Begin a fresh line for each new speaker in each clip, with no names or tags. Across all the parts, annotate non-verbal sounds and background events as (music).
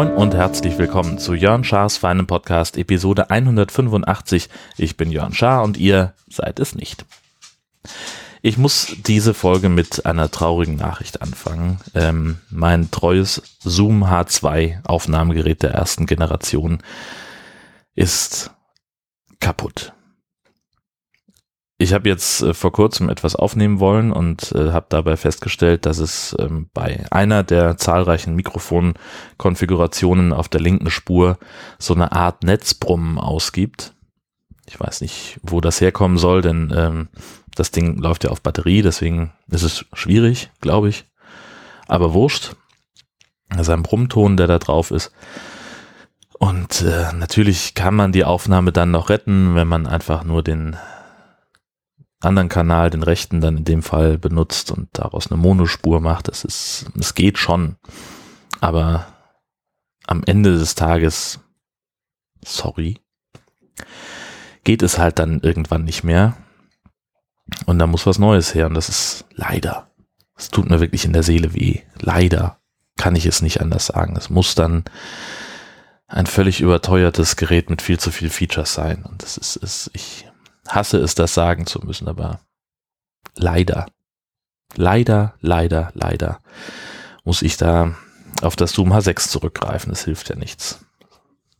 Moin und herzlich willkommen zu Jörn Schars feinem Podcast Episode 185. Ich bin Jörn Schaar und ihr seid es nicht. Ich muss diese Folge mit einer traurigen Nachricht anfangen. Ähm, mein treues Zoom H2 Aufnahmegerät der ersten Generation ist kaputt. Ich habe jetzt äh, vor kurzem etwas aufnehmen wollen und äh, habe dabei festgestellt, dass es ähm, bei einer der zahlreichen Mikrofonkonfigurationen auf der linken Spur so eine Art Netzbrummen ausgibt. Ich weiß nicht, wo das herkommen soll, denn ähm, das Ding läuft ja auf Batterie, deswegen ist es schwierig, glaube ich. Aber wurscht. Das ist ein Brummton, der da drauf ist. Und äh, natürlich kann man die Aufnahme dann noch retten, wenn man einfach nur den anderen Kanal, den rechten dann in dem Fall benutzt und daraus eine Monospur macht. Das ist, es geht schon. Aber am Ende des Tages, sorry, geht es halt dann irgendwann nicht mehr. Und da muss was Neues her. Und das ist leider. Es tut mir wirklich in der Seele weh. Leider kann ich es nicht anders sagen. Es muss dann ein völlig überteuertes Gerät mit viel zu viel Features sein. Und das ist, ist ich hasse es, das sagen zu müssen, aber leider, leider, leider, leider muss ich da auf das Zoom H6 zurückgreifen. Das hilft ja nichts.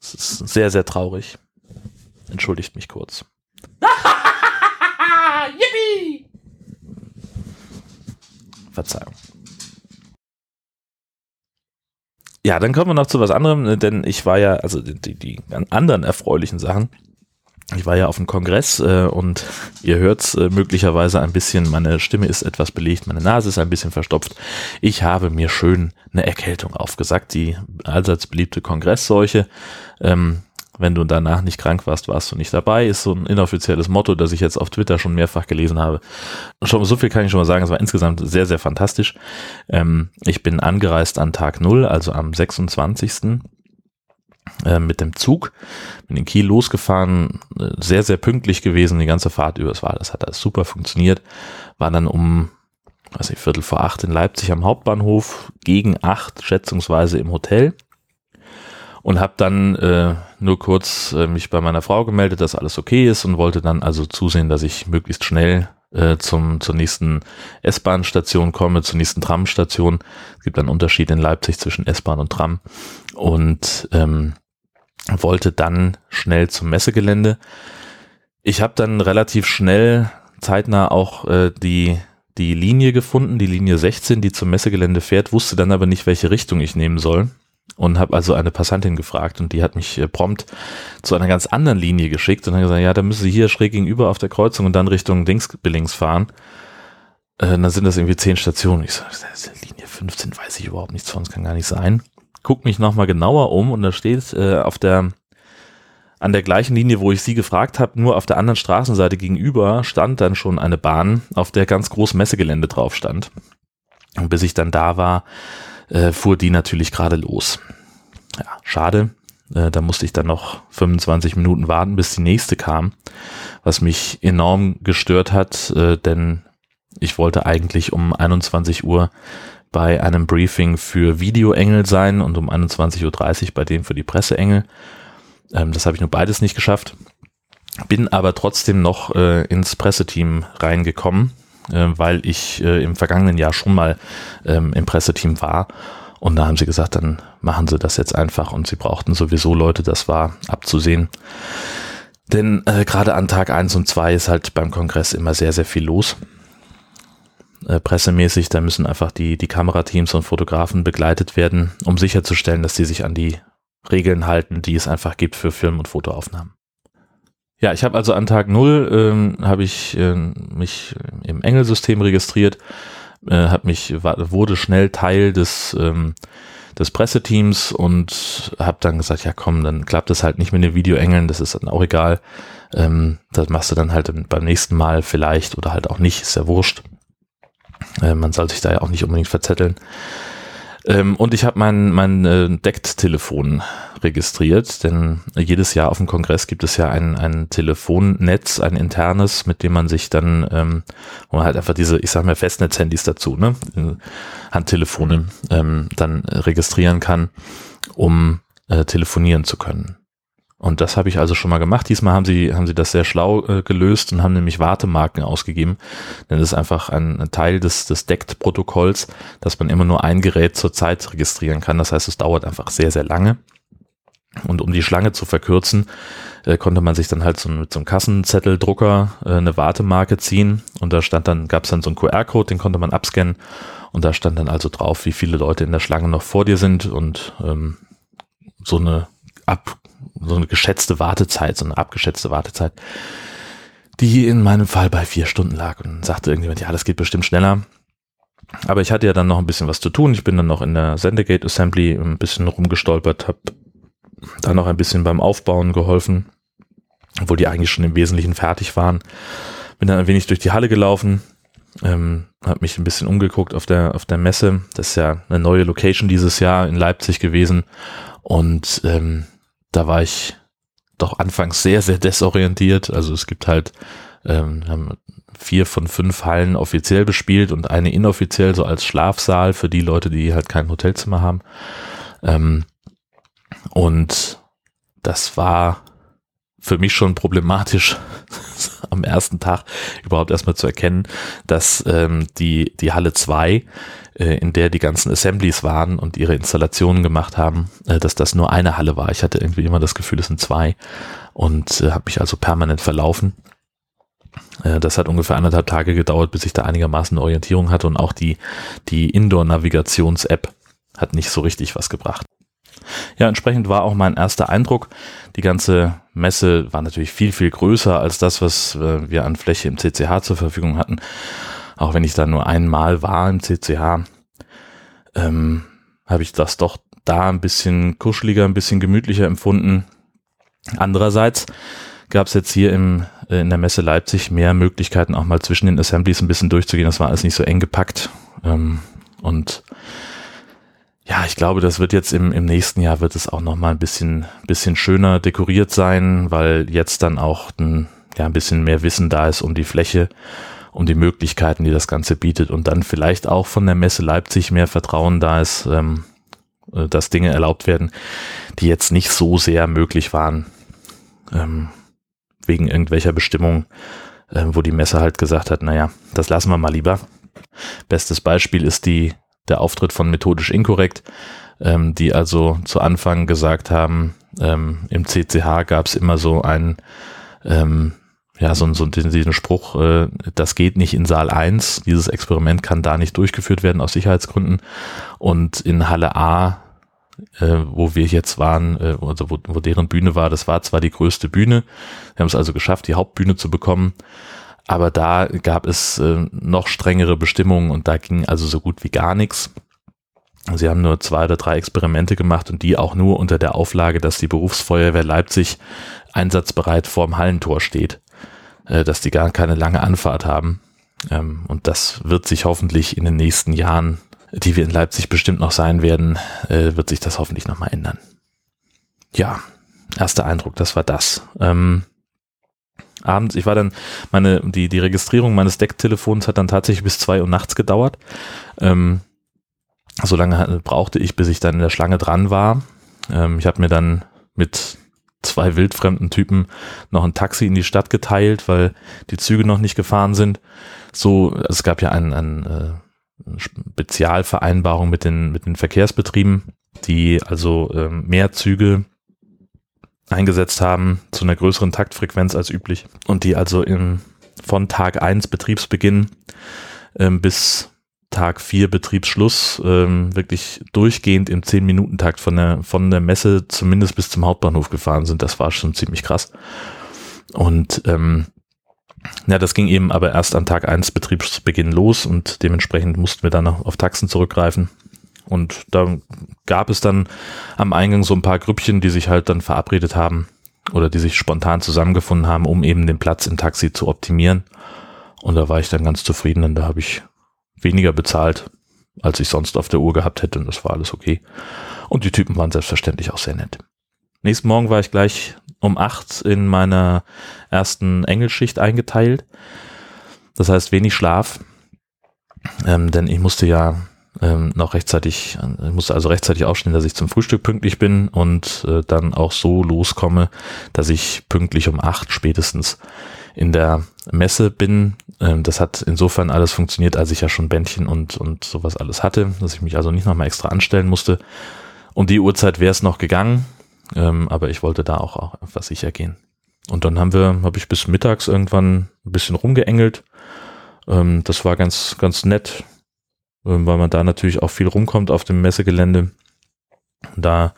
Es ist sehr, sehr traurig. Entschuldigt mich kurz. (laughs) Yippie! Verzeihung. Ja, dann kommen wir noch zu was anderem, denn ich war ja, also die, die anderen erfreulichen Sachen, ich war ja auf dem Kongress äh, und ihr hört's äh, möglicherweise ein bisschen, meine Stimme ist etwas belegt, meine Nase ist ein bisschen verstopft. Ich habe mir schön eine Erkältung aufgesagt, die allseits beliebte Kongressseuche. Ähm, wenn du danach nicht krank warst, warst du nicht dabei, ist so ein inoffizielles Motto, das ich jetzt auf Twitter schon mehrfach gelesen habe. Schon so viel kann ich schon mal sagen, es war insgesamt sehr, sehr fantastisch. Ähm, ich bin angereist an Tag null, also am 26 äh, mit dem Zug, bin in Kiel losgefahren, äh, sehr, sehr pünktlich gewesen, die ganze Fahrt über, es war, das hat alles super funktioniert, war dann um, weiß ich, Viertel vor acht in Leipzig am Hauptbahnhof, gegen acht schätzungsweise im Hotel. Und habe dann äh, nur kurz äh, mich bei meiner Frau gemeldet, dass alles okay ist und wollte dann also zusehen, dass ich möglichst schnell äh, zum zur nächsten S-Bahn-Station komme, zur nächsten Tram-Station. Es gibt einen Unterschied in Leipzig zwischen S-Bahn und Tram und ähm, wollte dann schnell zum Messegelände. Ich habe dann relativ schnell zeitnah auch äh, die die Linie gefunden, die Linie 16, die zum Messegelände fährt, wusste dann aber nicht, welche Richtung ich nehmen soll und habe also eine Passantin gefragt und die hat mich äh, prompt zu einer ganz anderen Linie geschickt und hat gesagt, ja, da müssen Sie hier schräg gegenüber auf der Kreuzung und dann Richtung Dingsbillings fahren. Äh, dann sind das irgendwie zehn Stationen. Ich so, Linie 15 weiß ich überhaupt nichts von, das kann gar nicht sein. Guck mich nochmal genauer um und da steht äh, auf der an der gleichen Linie, wo ich sie gefragt habe, nur auf der anderen Straßenseite gegenüber stand dann schon eine Bahn, auf der ganz groß Messegelände drauf stand. Und bis ich dann da war, äh, fuhr die natürlich gerade los. Ja, schade. Äh, da musste ich dann noch 25 Minuten warten, bis die nächste kam, was mich enorm gestört hat, äh, denn ich wollte eigentlich um 21 Uhr bei einem Briefing für Videoengel sein und um 21.30 Uhr bei dem für die Presseengel. Ähm, das habe ich nur beides nicht geschafft. Bin aber trotzdem noch äh, ins Presseteam reingekommen äh, weil ich äh, im vergangenen Jahr schon mal ähm, im Presseteam war. Und da haben sie gesagt, dann machen sie das jetzt einfach. Und sie brauchten sowieso Leute, das war abzusehen. Denn äh, gerade an Tag eins und zwei ist halt beim Kongress immer sehr, sehr viel los. Äh, pressemäßig, da müssen einfach die, die Kamerateams und Fotografen begleitet werden, um sicherzustellen, dass sie sich an die Regeln halten, die es einfach gibt für Film- und Fotoaufnahmen. Ja, ich habe also an Tag null ähm, habe ich äh, mich im Engelsystem registriert, äh, habe mich wurde schnell Teil des ähm, des Presseteams und habe dann gesagt, ja komm, dann klappt es halt nicht mit den Videoengeln, das ist dann auch egal. Ähm, das machst du dann halt beim nächsten Mal vielleicht oder halt auch nicht, ist ja wurscht. Äh, man soll sich da ja auch nicht unbedingt verzetteln. Ähm, und ich habe mein, mein äh, Deckt-Telefon registriert, denn jedes Jahr auf dem Kongress gibt es ja ein, ein Telefonnetz, ein internes, mit dem man sich dann, ähm, wo man halt einfach diese, ich sag mal, Festnetzhandys dazu, ne, Handtelefone, ähm, dann registrieren kann, um äh, telefonieren zu können. Und das habe ich also schon mal gemacht. Diesmal haben sie, haben sie das sehr schlau äh, gelöst und haben nämlich Wartemarken ausgegeben. Denn das ist einfach ein, ein Teil des, des DECT-Protokolls, dass man immer nur ein Gerät zur Zeit registrieren kann. Das heißt, es dauert einfach sehr, sehr lange. Und um die Schlange zu verkürzen, äh, konnte man sich dann halt so mit so einem Kassenzetteldrucker äh, eine Wartemarke ziehen. Und da stand dann, gab es dann so einen QR-Code, den konnte man abscannen. Und da stand dann also drauf, wie viele Leute in der Schlange noch vor dir sind und ähm, so eine ab so eine geschätzte Wartezeit, so eine abgeschätzte Wartezeit, die in meinem Fall bei vier Stunden lag und sagte irgendjemand, ja, das geht bestimmt schneller. Aber ich hatte ja dann noch ein bisschen was zu tun. Ich bin dann noch in der Sendegate Assembly ein bisschen rumgestolpert, habe da noch ein bisschen beim Aufbauen geholfen, obwohl die eigentlich schon im Wesentlichen fertig waren. Bin dann ein wenig durch die Halle gelaufen, ähm, habe mich ein bisschen umgeguckt auf der auf der Messe. Das ist ja eine neue Location dieses Jahr in Leipzig gewesen und ähm, da war ich doch anfangs sehr, sehr desorientiert. Also es gibt halt ähm, haben vier von fünf Hallen offiziell bespielt und eine inoffiziell so als Schlafsaal für die Leute, die halt kein Hotelzimmer haben. Ähm, und das war für mich schon problematisch, (laughs) am ersten Tag überhaupt erstmal zu erkennen, dass ähm, die, die Halle 2 äh, in der die ganzen Assemblies waren und ihre Installationen gemacht haben, äh, dass das nur eine Halle war. Ich hatte irgendwie immer das Gefühl, es sind zwei und äh, habe mich also permanent verlaufen. Äh, das hat ungefähr anderthalb Tage gedauert, bis ich da einigermaßen Orientierung hatte und auch die, die Indoor-Navigations-App hat nicht so richtig was gebracht. Ja, entsprechend war auch mein erster Eindruck. Die ganze Messe war natürlich viel, viel größer als das, was äh, wir an Fläche im CCH zur Verfügung hatten auch wenn ich da nur einmal war im CCH, ähm, habe ich das doch da ein bisschen kuscheliger, ein bisschen gemütlicher empfunden. Andererseits gab es jetzt hier im, äh, in der Messe Leipzig mehr Möglichkeiten, auch mal zwischen den Assemblies ein bisschen durchzugehen. Das war alles nicht so eng gepackt. Ähm, und ja, ich glaube, das wird jetzt im, im nächsten Jahr wird es auch noch mal ein bisschen, bisschen schöner dekoriert sein, weil jetzt dann auch ein, ja, ein bisschen mehr Wissen da ist um die Fläche um die Möglichkeiten, die das Ganze bietet und dann vielleicht auch von der Messe Leipzig mehr Vertrauen da ist, ähm, äh, dass Dinge erlaubt werden, die jetzt nicht so sehr möglich waren, ähm, wegen irgendwelcher Bestimmungen, äh, wo die Messe halt gesagt hat, naja, das lassen wir mal lieber. Bestes Beispiel ist die, der Auftritt von methodisch inkorrekt, ähm, die also zu Anfang gesagt haben, ähm, im CCH gab es immer so ein ähm, ja, so, so diesen Spruch, äh, das geht nicht in Saal 1, dieses Experiment kann da nicht durchgeführt werden aus Sicherheitsgründen. Und in Halle A, äh, wo wir jetzt waren, äh, also wo, wo deren Bühne war, das war zwar die größte Bühne, wir haben es also geschafft, die Hauptbühne zu bekommen, aber da gab es äh, noch strengere Bestimmungen und da ging also so gut wie gar nichts. Sie haben nur zwei oder drei Experimente gemacht und die auch nur unter der Auflage, dass die Berufsfeuerwehr Leipzig einsatzbereit vorm Hallentor steht äh, dass die gar keine lange Anfahrt haben. Ähm, und das wird sich hoffentlich in den nächsten Jahren, die wir in Leipzig bestimmt noch sein werden, äh, wird sich das hoffentlich nochmal ändern. Ja, erster Eindruck, das war das. Ähm, abends, ich war dann, meine, die, die Registrierung meines Decktelefons hat dann tatsächlich bis zwei Uhr nachts gedauert. Ähm, so lange brauchte ich, bis ich dann in der Schlange dran war. Ähm, ich habe mir dann mit zwei wildfremden Typen noch ein Taxi in die Stadt geteilt, weil die Züge noch nicht gefahren sind. So, es gab ja ein, ein, äh, Spezialvereinbarung mit den, mit den Verkehrsbetrieben, die also ähm, mehr Züge eingesetzt haben zu einer größeren Taktfrequenz als üblich und die also im, von Tag eins Betriebsbeginn ähm, bis Tag 4 Betriebsschluss ähm, wirklich durchgehend im 10-Minuten-Takt von der, von der Messe zumindest bis zum Hauptbahnhof gefahren sind. Das war schon ziemlich krass. Und ähm, ja, das ging eben aber erst am Tag 1 Betriebsbeginn los und dementsprechend mussten wir dann auf Taxen zurückgreifen. Und da gab es dann am Eingang so ein paar Grüppchen, die sich halt dann verabredet haben oder die sich spontan zusammengefunden haben, um eben den Platz im Taxi zu optimieren. Und da war ich dann ganz zufrieden, denn da habe ich weniger bezahlt als ich sonst auf der Uhr gehabt hätte und das war alles okay. Und die Typen waren selbstverständlich auch sehr nett. Nächsten Morgen war ich gleich um acht in meiner ersten Engelschicht eingeteilt. Das heißt wenig Schlaf, ähm, denn ich musste ja ähm, noch rechtzeitig, ich musste also rechtzeitig aufstehen, dass ich zum Frühstück pünktlich bin und äh, dann auch so loskomme, dass ich pünktlich um acht spätestens in der Messe bin. Ähm, das hat insofern alles funktioniert, als ich ja schon Bändchen und, und sowas alles hatte, dass ich mich also nicht nochmal extra anstellen musste. Um die Uhrzeit wäre es noch gegangen, ähm, aber ich wollte da auch, auch etwas sicher gehen. Und dann haben wir, habe ich bis mittags irgendwann ein bisschen rumgeengelt. Ähm, das war ganz, ganz nett, weil man da natürlich auch viel rumkommt auf dem Messegelände. Da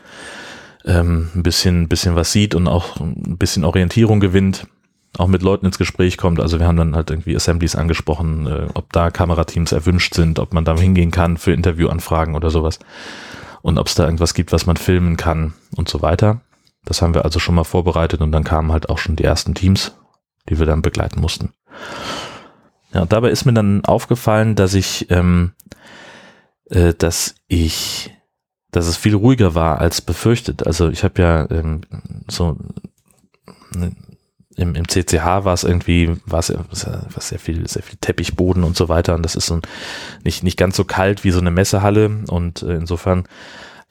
ähm, ein bisschen, bisschen was sieht und auch ein bisschen Orientierung gewinnt auch mit Leuten ins Gespräch kommt. Also wir haben dann halt irgendwie Assemblies angesprochen, äh, ob da Kamerateams erwünscht sind, ob man da hingehen kann für Interviewanfragen oder sowas. Und ob es da irgendwas gibt, was man filmen kann und so weiter. Das haben wir also schon mal vorbereitet und dann kamen halt auch schon die ersten Teams, die wir dann begleiten mussten. Ja, dabei ist mir dann aufgefallen, dass ich, ähm, äh, dass ich, dass es viel ruhiger war als befürchtet. Also ich habe ja ähm, so im, im CCH war es irgendwie, war es sehr viel, sehr viel Teppichboden und so weiter. Und das ist so nicht, nicht ganz so kalt wie so eine Messehalle. Und äh, insofern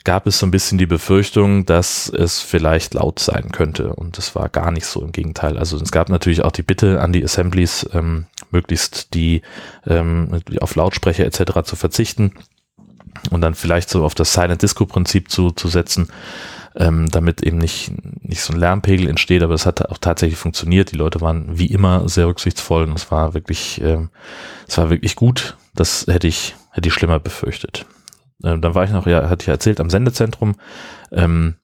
gab es so ein bisschen die Befürchtung, dass es vielleicht laut sein könnte. Und das war gar nicht so im Gegenteil. Also es gab natürlich auch die Bitte an die Assemblies, ähm, möglichst die ähm, auf Lautsprecher etc. zu verzichten und dann vielleicht so auf das Silent Disco Prinzip zu, zu setzen ähm, damit eben nicht, nicht so ein Lärmpegel entsteht, aber es hat auch tatsächlich funktioniert. Die Leute waren wie immer sehr rücksichtsvoll und es war wirklich, ähm, es war wirklich gut. Das hätte ich, hätte ich schlimmer befürchtet. Ähm, dann war ich noch, ja, hatte ich erzählt, am Sendezentrum. Ähm,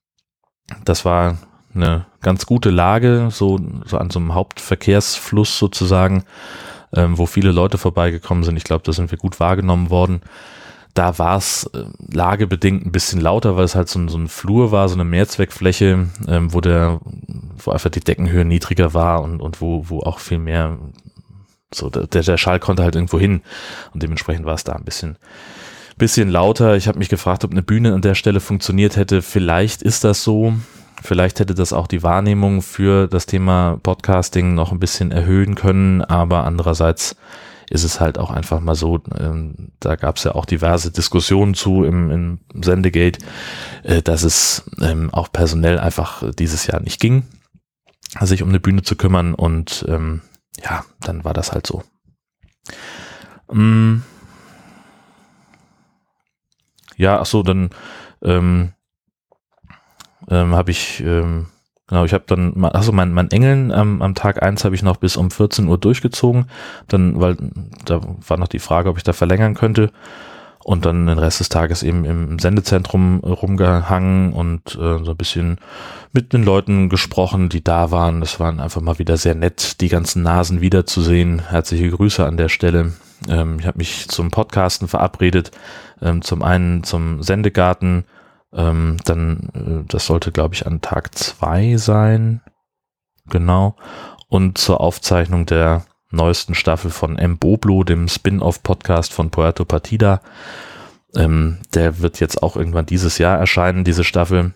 das war eine ganz gute Lage, so, so an so einem Hauptverkehrsfluss sozusagen, ähm, wo viele Leute vorbeigekommen sind. Ich glaube, da sind wir gut wahrgenommen worden da war es äh, lagebedingt ein bisschen lauter, weil es halt so ein, so ein Flur war, so eine Mehrzweckfläche, ähm, wo der, wo einfach die Deckenhöhe niedriger war und, und wo, wo auch viel mehr, so der, der Schall konnte halt irgendwo hin und dementsprechend war es da ein bisschen, bisschen lauter. Ich habe mich gefragt, ob eine Bühne an der Stelle funktioniert hätte. Vielleicht ist das so. Vielleicht hätte das auch die Wahrnehmung für das Thema Podcasting noch ein bisschen erhöhen können, aber andererseits ist es halt auch einfach mal so, ähm, da gab es ja auch diverse Diskussionen zu im, im Sendegate, äh, dass es ähm, auch personell einfach dieses Jahr nicht ging, sich um eine Bühne zu kümmern und ähm, ja, dann war das halt so. Mm. Ja, ach so, dann ähm, ähm, habe ich ähm, Genau, ich habe dann, also mein, mein Engeln ähm, am Tag eins habe ich noch bis um 14 Uhr durchgezogen, dann, weil da war noch die Frage, ob ich da verlängern könnte und dann den Rest des Tages eben im Sendezentrum rumgehangen und äh, so ein bisschen mit den Leuten gesprochen, die da waren. Das waren einfach mal wieder sehr nett, die ganzen Nasen wiederzusehen. Herzliche Grüße an der Stelle. Ähm, ich habe mich zum Podcasten verabredet, ähm, zum einen zum Sendegarten, ähm, dann, äh, das sollte, glaube ich, an Tag zwei sein. Genau. Und zur Aufzeichnung der neuesten Staffel von M. Boblo, dem Spin-off-Podcast von Puerto Partida. Ähm, der wird jetzt auch irgendwann dieses Jahr erscheinen, diese Staffel.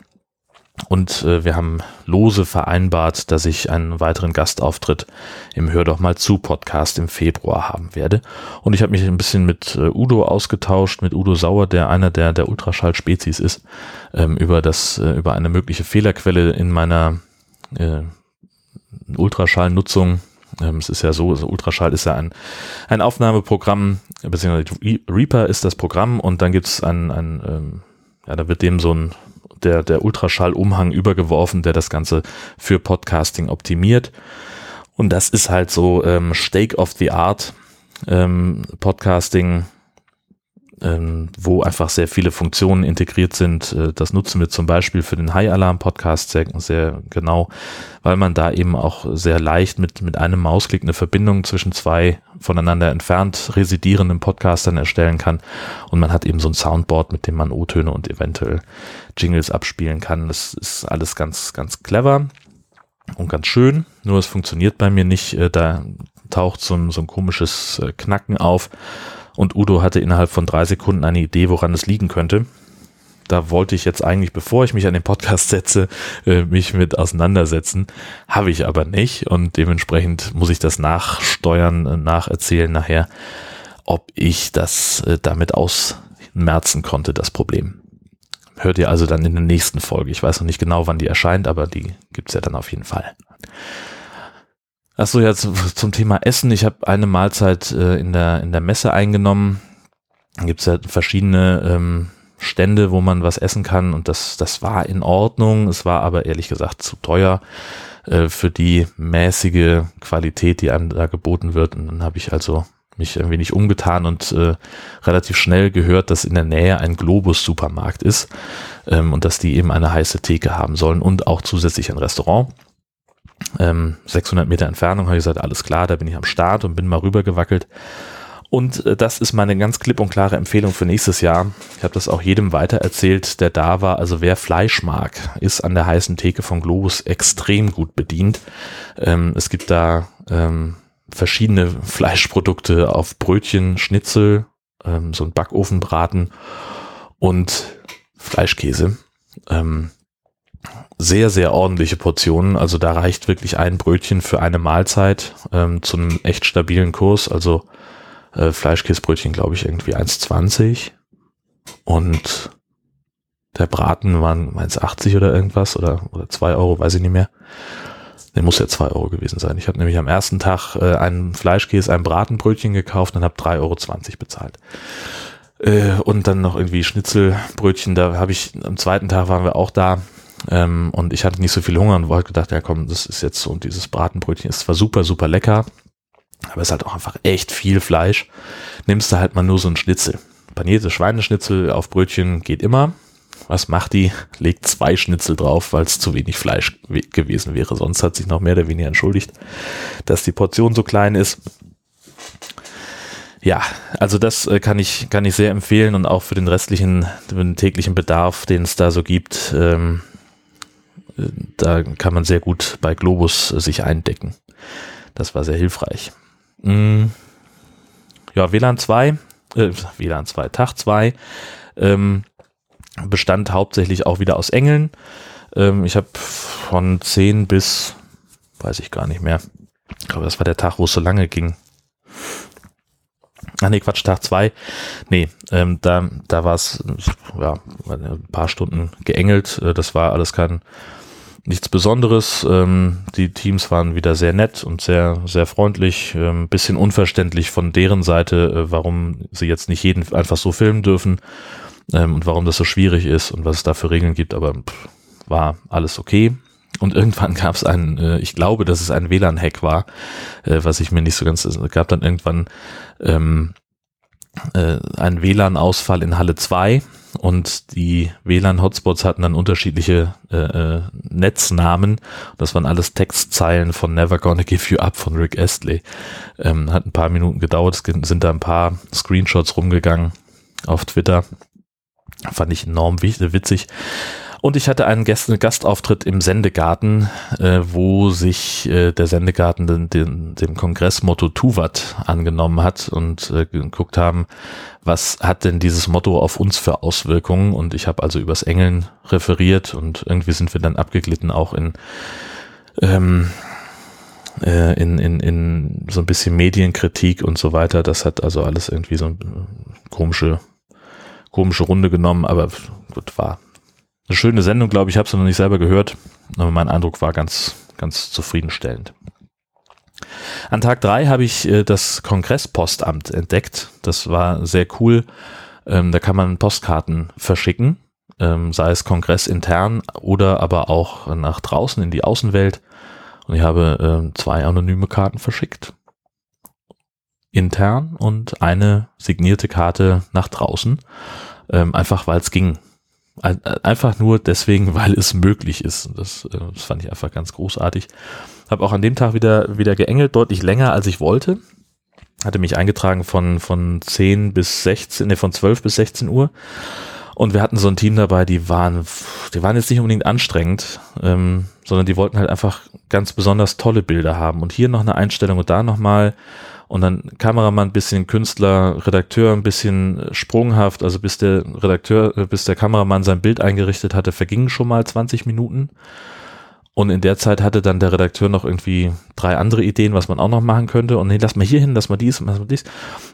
Und äh, wir haben lose vereinbart, dass ich einen weiteren Gastauftritt im Hör doch mal zu Podcast im Februar haben werde. Und ich habe mich ein bisschen mit äh, Udo ausgetauscht, mit Udo Sauer, der einer der, der Ultraschall-Spezies ist, ähm, über das, äh, über eine mögliche Fehlerquelle in meiner äh, Ultraschallnutzung. Ähm, es ist ja so, also Ultraschall ist ja ein, ein Aufnahmeprogramm, beziehungsweise Reaper ist das Programm und dann gibt es ein, ein ähm, ja, da wird dem so ein der, der Ultraschallumhang übergeworfen, der das Ganze für Podcasting optimiert. Und das ist halt so ähm, Stake of the Art ähm, Podcasting, ähm, wo einfach sehr viele Funktionen integriert sind. Äh, das nutzen wir zum Beispiel für den High Alarm Podcast sehr, sehr genau, weil man da eben auch sehr leicht mit, mit einem Mausklick eine Verbindung zwischen zwei voneinander entfernt residierenden Podcastern erstellen kann. Und man hat eben so ein Soundboard, mit dem man O-Töne und eventuell Jingles abspielen kann. Das ist alles ganz, ganz clever und ganz schön. Nur es funktioniert bei mir nicht. Äh, da taucht so ein, so ein komisches äh, Knacken auf Und Udo hatte innerhalb von drei Sekunden eine Idee, woran es liegen könnte. Da wollte ich jetzt eigentlich, bevor ich mich an den Podcast setze, äh, mich mit auseinandersetzen. Habe ich aber nicht und dementsprechend muss ich das nachsteuern, äh, nacherzählen nachher, ob ich das äh, damit ausmerzen konnte, das Problem. Hört ihr also dann in der nächsten Folge. Ich weiß noch nicht genau, wann die erscheint, aber die gibt's ja dann auf jeden Fall. Achso, ja, (laughs) zum Thema Essen. Ich habe eine Mahlzeit äh, in, der, in der Messe eingenommen. Da gibt's ja verschiedene ähm, Stände, wo man was essen kann und das, das war in Ordnung. Es war aber ehrlich gesagt zu teuer äh, für die mäßige Qualität, die einem da geboten wird. Und dann habe ich also mich ein wenig umgetan und äh, relativ schnell gehört, dass in der Nähe ein Globus-Supermarkt ist ähm, und dass die eben eine heiße Theke haben sollen und auch zusätzlich ein Restaurant. Ähm, 600 Meter Entfernung habe ich gesagt, alles klar, da bin ich am Start und bin mal rüber gewackelt. Und äh, das ist meine ganz klipp und klare Empfehlung für nächstes Jahr. Ich habe das auch jedem weitererzählt, der da war. Also wer Fleisch mag, ist an der heißen Theke von Globus extrem gut bedient. Ähm, es gibt da ähm, verschiedene Fleischprodukte auf Brötchen, Schnitzel, ähm, so ein Backofenbraten und Fleischkäse. Ähm, sehr, sehr ordentliche Portionen. Also da reicht wirklich ein Brötchen für eine Mahlzeit ähm, zu einem echt stabilen Kurs. Also äh, Fleischkäsebrötchen, glaube ich, irgendwie 1,20 und der Braten waren 1,80 oder irgendwas oder, oder 2 Euro, weiß ich nicht mehr. Der muss ja zwei Euro gewesen sein. Ich habe nämlich am ersten Tag äh, einen Fleischkäse, ein Bratenbrötchen gekauft und habe drei Euro zwanzig bezahlt. Äh, und dann noch irgendwie Schnitzelbrötchen. Da habe ich, am zweiten Tag waren wir auch da. Ähm, und ich hatte nicht so viel Hunger und wollte gedacht, ja komm, das ist jetzt so. Und dieses Bratenbrötchen ist zwar super, super lecker, aber es ist halt auch einfach echt viel Fleisch. Nimmst du halt mal nur so ein Schnitzel. Panierte Schweineschnitzel auf Brötchen geht immer. Was macht die? Legt zwei Schnitzel drauf, weil es zu wenig Fleisch gewesen wäre. Sonst hat sich noch mehr oder weniger entschuldigt, dass die Portion so klein ist. Ja, also das äh, kann ich kann ich sehr empfehlen und auch für den restlichen, den täglichen Bedarf, den es da so gibt, ähm, äh, da kann man sehr gut bei Globus äh, sich eindecken. Das war sehr hilfreich. Mm, ja, WLAN 2, äh, WLAN 2, Tag 2. Ähm, bestand hauptsächlich auch wieder aus Engeln. Ähm, ich habe von 10 bis, weiß ich gar nicht mehr, ich glaube, das war der Tag, wo es so lange ging. Ah nee, Quatsch, Tag 2. Nee, ähm, da, da war es ja, ein paar Stunden geengelt. Äh, das war alles kein nichts Besonderes. Ähm, die Teams waren wieder sehr nett und sehr, sehr freundlich. Ähm, bisschen unverständlich von deren Seite, äh, warum sie jetzt nicht jeden einfach so filmen dürfen ähm, und warum das so schwierig ist und was es da für Regeln gibt, aber pff, war alles okay. Und irgendwann (laughs) gab es einen, äh, ich glaube, dass es ein WLAN-Hack war, äh, was ich mir nicht so ganz, es gab dann irgendwann ähm, äh, einen WLAN-Ausfall in Halle 2 und die WLAN-Hotspots hatten dann unterschiedliche äh, äh, Netznamen. Das waren alles Textzeilen von Never Gonna Give You Up von Rick Astley. Ähm, hat ein paar Minuten gedauert, es sind da ein paar Screenshots rumgegangen auf Twitter. Fand ich enorm witzig. Und ich hatte einen Gast Gastauftritt im Sendegarten, äh, wo sich äh, der Sendegarten den, den, dem Kongressmotto Tuvat angenommen hat und äh, geguckt haben, was hat denn dieses Motto auf uns für Auswirkungen. Und ich habe also übers Engeln referiert und irgendwie sind wir dann abgeglitten auch in ähm, äh, in, in, in so ein bisschen Medienkritik und so weiter. Das hat also alles irgendwie so eine komische komische Runde genommen, aber gut, war eine schöne Sendung, glaube ich. Ich habe es noch nicht selber gehört, aber mein Eindruck war ganz, ganz zufriedenstellend. An Tag drei habe ich äh, das Kongresspostamt entdeckt. Das war sehr cool. Ähm, da kann man Postkarten verschicken, ähm, sei es kongressintern oder aber auch nach draußen in die Außenwelt. Und ich habe äh, zwei anonyme Karten verschickt. Intern und eine signierte Karte nach draußen. Ähm, einfach weil es ging. Einfach nur deswegen, (laughs) weil es möglich ist. Das, äh, das fand ich einfach ganz großartig. Habe auch an dem Tag wieder, wieder geengelt, deutlich länger als ich wollte. Hatte mich eingetragen von, von 10 bis 16, ne, von 12 bis 16 Uhr. Und wir hatten so ein Team dabei, die waren, die waren jetzt nicht unbedingt anstrengend, ähm, sondern die wollten halt einfach ganz besonders tolle Bilder haben. Und hier noch eine Einstellung und da nochmal und dann Kameramann bisschen Künstler, Redakteur ein bisschen sprunghaft, also bis der Redakteur, äh, bis der Kameramann sein Bild eingerichtet hatte, vergingen schon mal 20 Minuten. Und in der Zeit hatte dann der Redakteur noch irgendwie drei andere Ideen, was man auch noch machen könnte. Und nee, lass mal hier hin, lass mal dies, lass mal dies.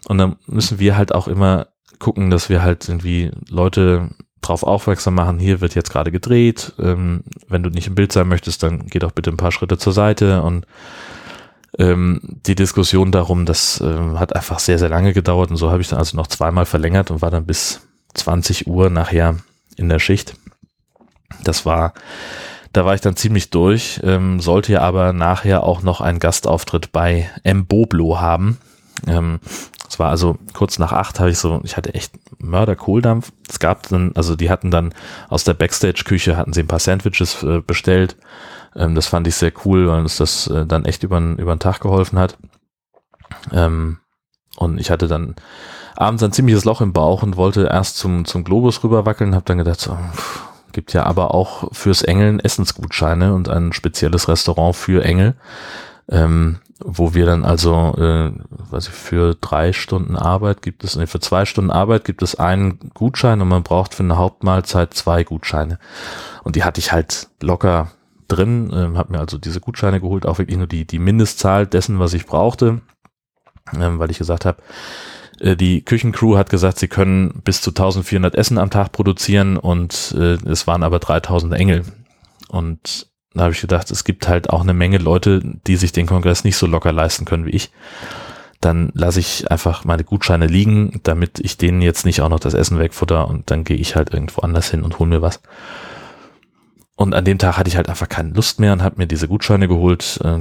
Und dann müssen wir halt auch immer gucken, dass wir halt irgendwie Leute drauf aufmerksam machen, hier wird jetzt gerade gedreht. Ähm, wenn du nicht im Bild sein möchtest, dann geh doch bitte ein paar Schritte zur Seite und ähm, die Diskussion darum, das äh, hat einfach sehr, sehr lange gedauert und so habe ich dann also noch zweimal verlängert und war dann bis 20 Uhr nachher in der Schicht. Das war, da war ich dann ziemlich durch, ähm, sollte aber nachher auch noch einen Gastauftritt bei M. Boblo haben. Ähm, es war also kurz nach acht habe ich so, ich hatte echt Mörder-Kohldampf. Es gab dann, also die hatten dann aus der Backstage-Küche hatten sie ein paar Sandwiches äh, bestellt ähm, das fand ich sehr cool, weil uns das äh, dann echt über, den Tag geholfen hat. Ähm, und ich hatte dann abends ein ziemliches Loch im Bauch und wollte erst zum, zum Globus rüberwackeln, habe dann gedacht, so, pff, gibt ja aber auch fürs Engeln Essensgutscheine und ein spezielles Restaurant für Engel, ähm, wo wir dann also, äh, was ich, für drei Stunden Arbeit gibt es, nee, für zwei Stunden Arbeit gibt es einen Gutschein und man braucht für eine Hauptmahlzeit zwei Gutscheine. Und die hatte ich halt locker drin, ähm, habe mir also diese Gutscheine geholt, auch wirklich nur die, die Mindestzahl dessen, was ich brauchte, ähm, weil ich gesagt habe, äh, die Küchencrew hat gesagt, sie können bis zu 1400 Essen am Tag produzieren und äh, es waren aber 3000 Engel. Und da habe ich gedacht, es gibt halt auch eine Menge Leute, die sich den Kongress nicht so locker leisten können wie ich. Dann lasse ich einfach meine Gutscheine liegen, damit ich denen jetzt nicht auch noch das Essen wegfutter und dann gehe ich halt irgendwo anders hin und hole mir was. Und an dem Tag hatte ich halt einfach keine Lust mehr und habe mir diese Gutscheine geholt, äh,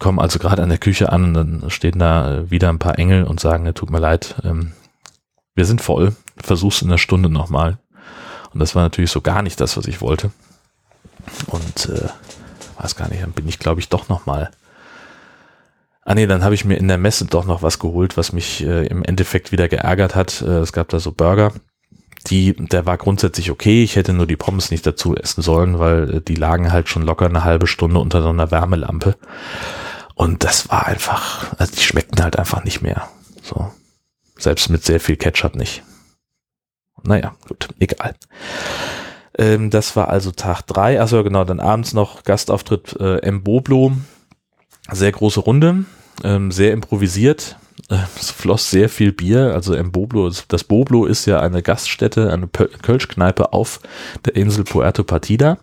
komme also gerade an der Küche an und dann stehen da äh, wieder ein paar Engel und sagen, tut mir leid, ähm, wir sind voll, versuch's in einer Stunde nochmal. Und das war natürlich so gar nicht das, was ich wollte. Und äh, weiß gar nicht, dann bin ich, glaube ich, doch nochmal. Ah nee, dann habe ich mir in der Messe doch noch was geholt, was mich äh, im Endeffekt wieder geärgert hat. Äh, es gab da so Burger die, der war grundsätzlich okay. Ich hätte nur die Pommes nicht dazu essen sollen, weil äh, die lagen halt schon locker eine halbe Stunde unter so einer Wärmelampe. Und das war einfach, also die schmeckten halt einfach nicht mehr. So. Selbst mit sehr viel Ketchup nicht. Naja, gut, egal. Ähm, das war also Tag drei. Also genau, dann abends noch Gastauftritt äh, M. Boblo. Sehr große Runde, ähm, sehr improvisiert es floss sehr viel Bier. Also im Boblo, das Boblo ist ja eine Gaststätte, eine Kölschkneipe auf der Insel Puerto Partida.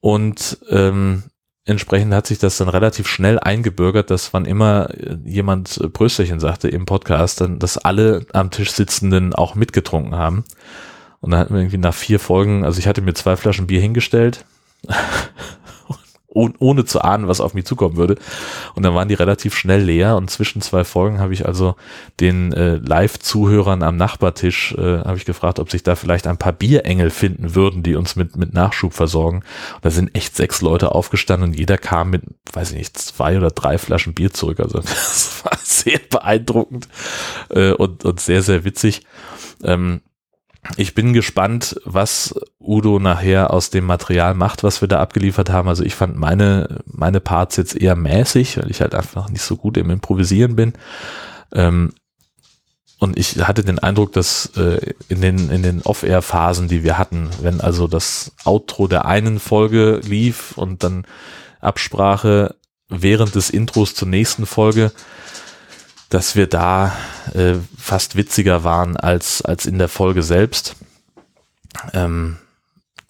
Und ähm, entsprechend hat sich das dann relativ schnell eingebürgert, dass wann immer jemand Brösterchen sagte im Podcast, dann, dass alle am Tisch sitzenden auch mitgetrunken haben. Und dann hatten wir irgendwie nach vier Folgen, also ich hatte mir zwei Flaschen Bier hingestellt (laughs) oh, ohne zu ahnen, was auf mich zukommen würde. Und dann waren die relativ schnell leer und zwischen zwei Folgen habe ich also den äh, Live-Zuhörern am Nachbartisch äh, habe ich gefragt, ob sich da vielleicht ein paar Bierengel finden würden, die uns mit, mit Nachschub versorgen. Und da sind echt sechs Leute aufgestanden und jeder kam mit, weiß ich nicht, zwei oder drei Flaschen Bier zurück. Also (laughs) das war sehr beeindruckend äh, und, und sehr, sehr witzig. Ähm, ich bin gespannt, was Udo nachher aus dem Material macht, was wir da abgeliefert haben. Also ich fand meine, meine Parts jetzt eher mäßig, weil ich halt einfach nicht so gut im Improvisieren bin. Ähm, und ich hatte den Eindruck, dass äh, in den, in den Off-Air-Phasen, die wir hatten, wenn also das Outro der einen Folge lief und dann Absprache während des Intros zur nächsten Folge, dass wir da äh, fast witziger waren als, als in der Folge selbst. Ähm,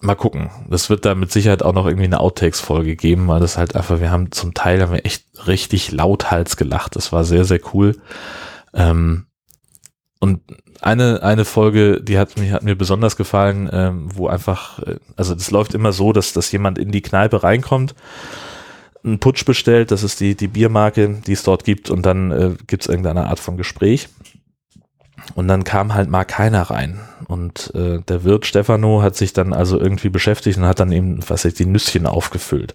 mal gucken. Das wird da mit Sicherheit auch noch irgendwie eine Outtakes-Folge geben, weil das halt einfach, wir haben zum Teil haben wir echt richtig lauthals gelacht. Das war sehr, sehr cool. Ähm, und eine, eine Folge, die hat mir, hat mir besonders gefallen, ähm, wo einfach, äh, also das läuft immer so, dass, dass jemand in die Kneipe reinkommt einen Putsch bestellt, das ist die, die Biermarke, die es dort gibt und dann äh, gibt es irgendeine Art von Gespräch. Und dann kam halt mal keiner rein. Und äh, der Wirt Stefano hat sich dann also irgendwie beschäftigt und hat dann eben, was ich, die Nüsschen aufgefüllt.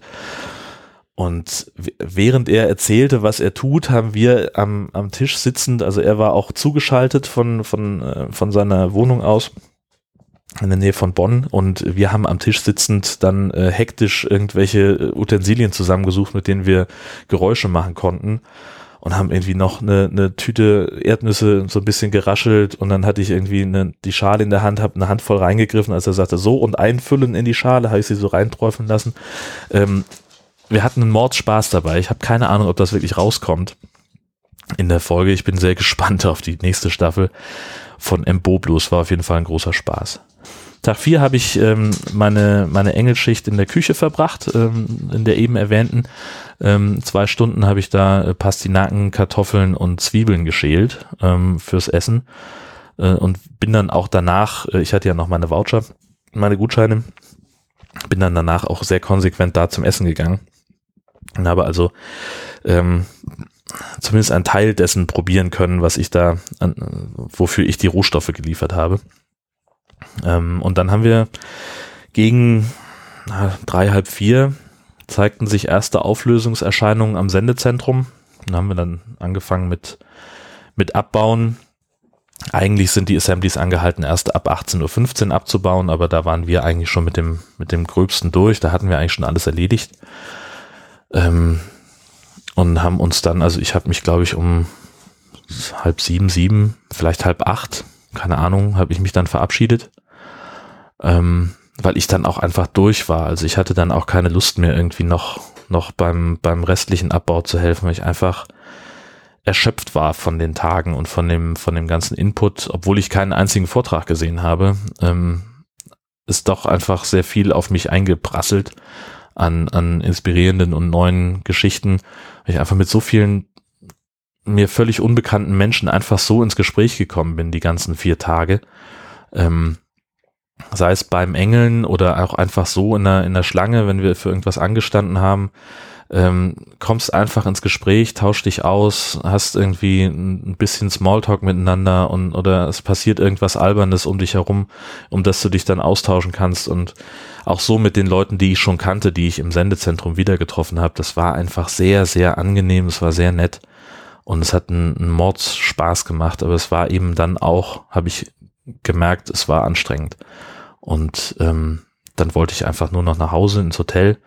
Und während er erzählte, was er tut, haben wir am, am Tisch sitzend, also er war auch zugeschaltet von, von, äh, von seiner Wohnung aus, in der Nähe von Bonn und wir haben am Tisch sitzend dann äh, hektisch irgendwelche äh, Utensilien zusammengesucht, mit denen wir Geräusche machen konnten. und haben irgendwie noch eine, eine Tüte Erdnüsse so ein bisschen geraschelt und dann hatte ich irgendwie eine, die Schale in der Hand, habe eine Handvoll reingegriffen, als er sagte so und einfüllen in die Schale, habe ich sie so reinträufeln lassen. Ähm, wir hatten einen Mordspaß dabei. Ich habe keine Ahnung, ob das wirklich rauskommt in der Folge. Ich bin sehr gespannt auf die nächste Staffel von Mboblos. War auf jeden Fall ein großer Spaß. Tag 4 habe ich ähm, meine, meine Engelschicht in der Küche verbracht, ähm, in der eben erwähnten. Ähm, zwei Stunden habe ich da äh, Pastinaken, Kartoffeln und Zwiebeln geschält ähm, fürs Essen äh, und bin dann auch danach, äh, ich hatte ja noch meine Voucher, meine Gutscheine, bin dann danach auch sehr konsequent da zum Essen gegangen und habe also ähm, zumindest einen Teil dessen probieren können, was ich da, an, wofür ich die Rohstoffe geliefert habe. Ähm, und dann haben wir gegen na, drei, halb vier zeigten sich erste Auflösungserscheinungen am Sendezentrum. Dann haben wir dann angefangen mit, mit Abbauen. Eigentlich sind die Assemblies angehalten, erst ab 18.15 Uhr abzubauen, aber da waren wir eigentlich schon mit dem, mit dem Gröbsten durch. Da hatten wir eigentlich schon alles erledigt. Ähm, und haben uns dann, also ich habe mich, glaube ich, um halb sieben, sieben, vielleicht halb acht, keine Ahnung, habe ich mich dann verabschiedet, ähm, weil ich dann auch einfach durch war. Also ich hatte dann auch keine Lust mehr irgendwie noch, noch beim, beim restlichen Abbau zu helfen, weil ich einfach erschöpft war von den Tagen und von dem, von dem ganzen Input, obwohl ich keinen einzigen Vortrag gesehen habe, ähm, ist doch einfach sehr viel auf mich eingeprasselt an, an inspirierenden und neuen Geschichten, weil ich einfach mit so vielen mir völlig unbekannten Menschen einfach so ins Gespräch gekommen bin, die ganzen vier Tage. Ähm, sei es beim Engeln oder auch einfach so in der, in der Schlange, wenn wir für irgendwas angestanden haben, ähm, kommst einfach ins Gespräch, tausch dich aus, hast irgendwie ein bisschen Smalltalk miteinander und oder es passiert irgendwas Albernes um dich herum, um das du dich dann austauschen kannst. Und auch so mit den Leuten, die ich schon kannte, die ich im Sendezentrum wieder getroffen habe, das war einfach sehr, sehr angenehm, es war sehr nett und es hat einen, einen Mords Spaß gemacht, aber es war eben dann auch, habe ich gemerkt, es war anstrengend und ähm, dann wollte ich einfach nur noch nach Hause ins Hotel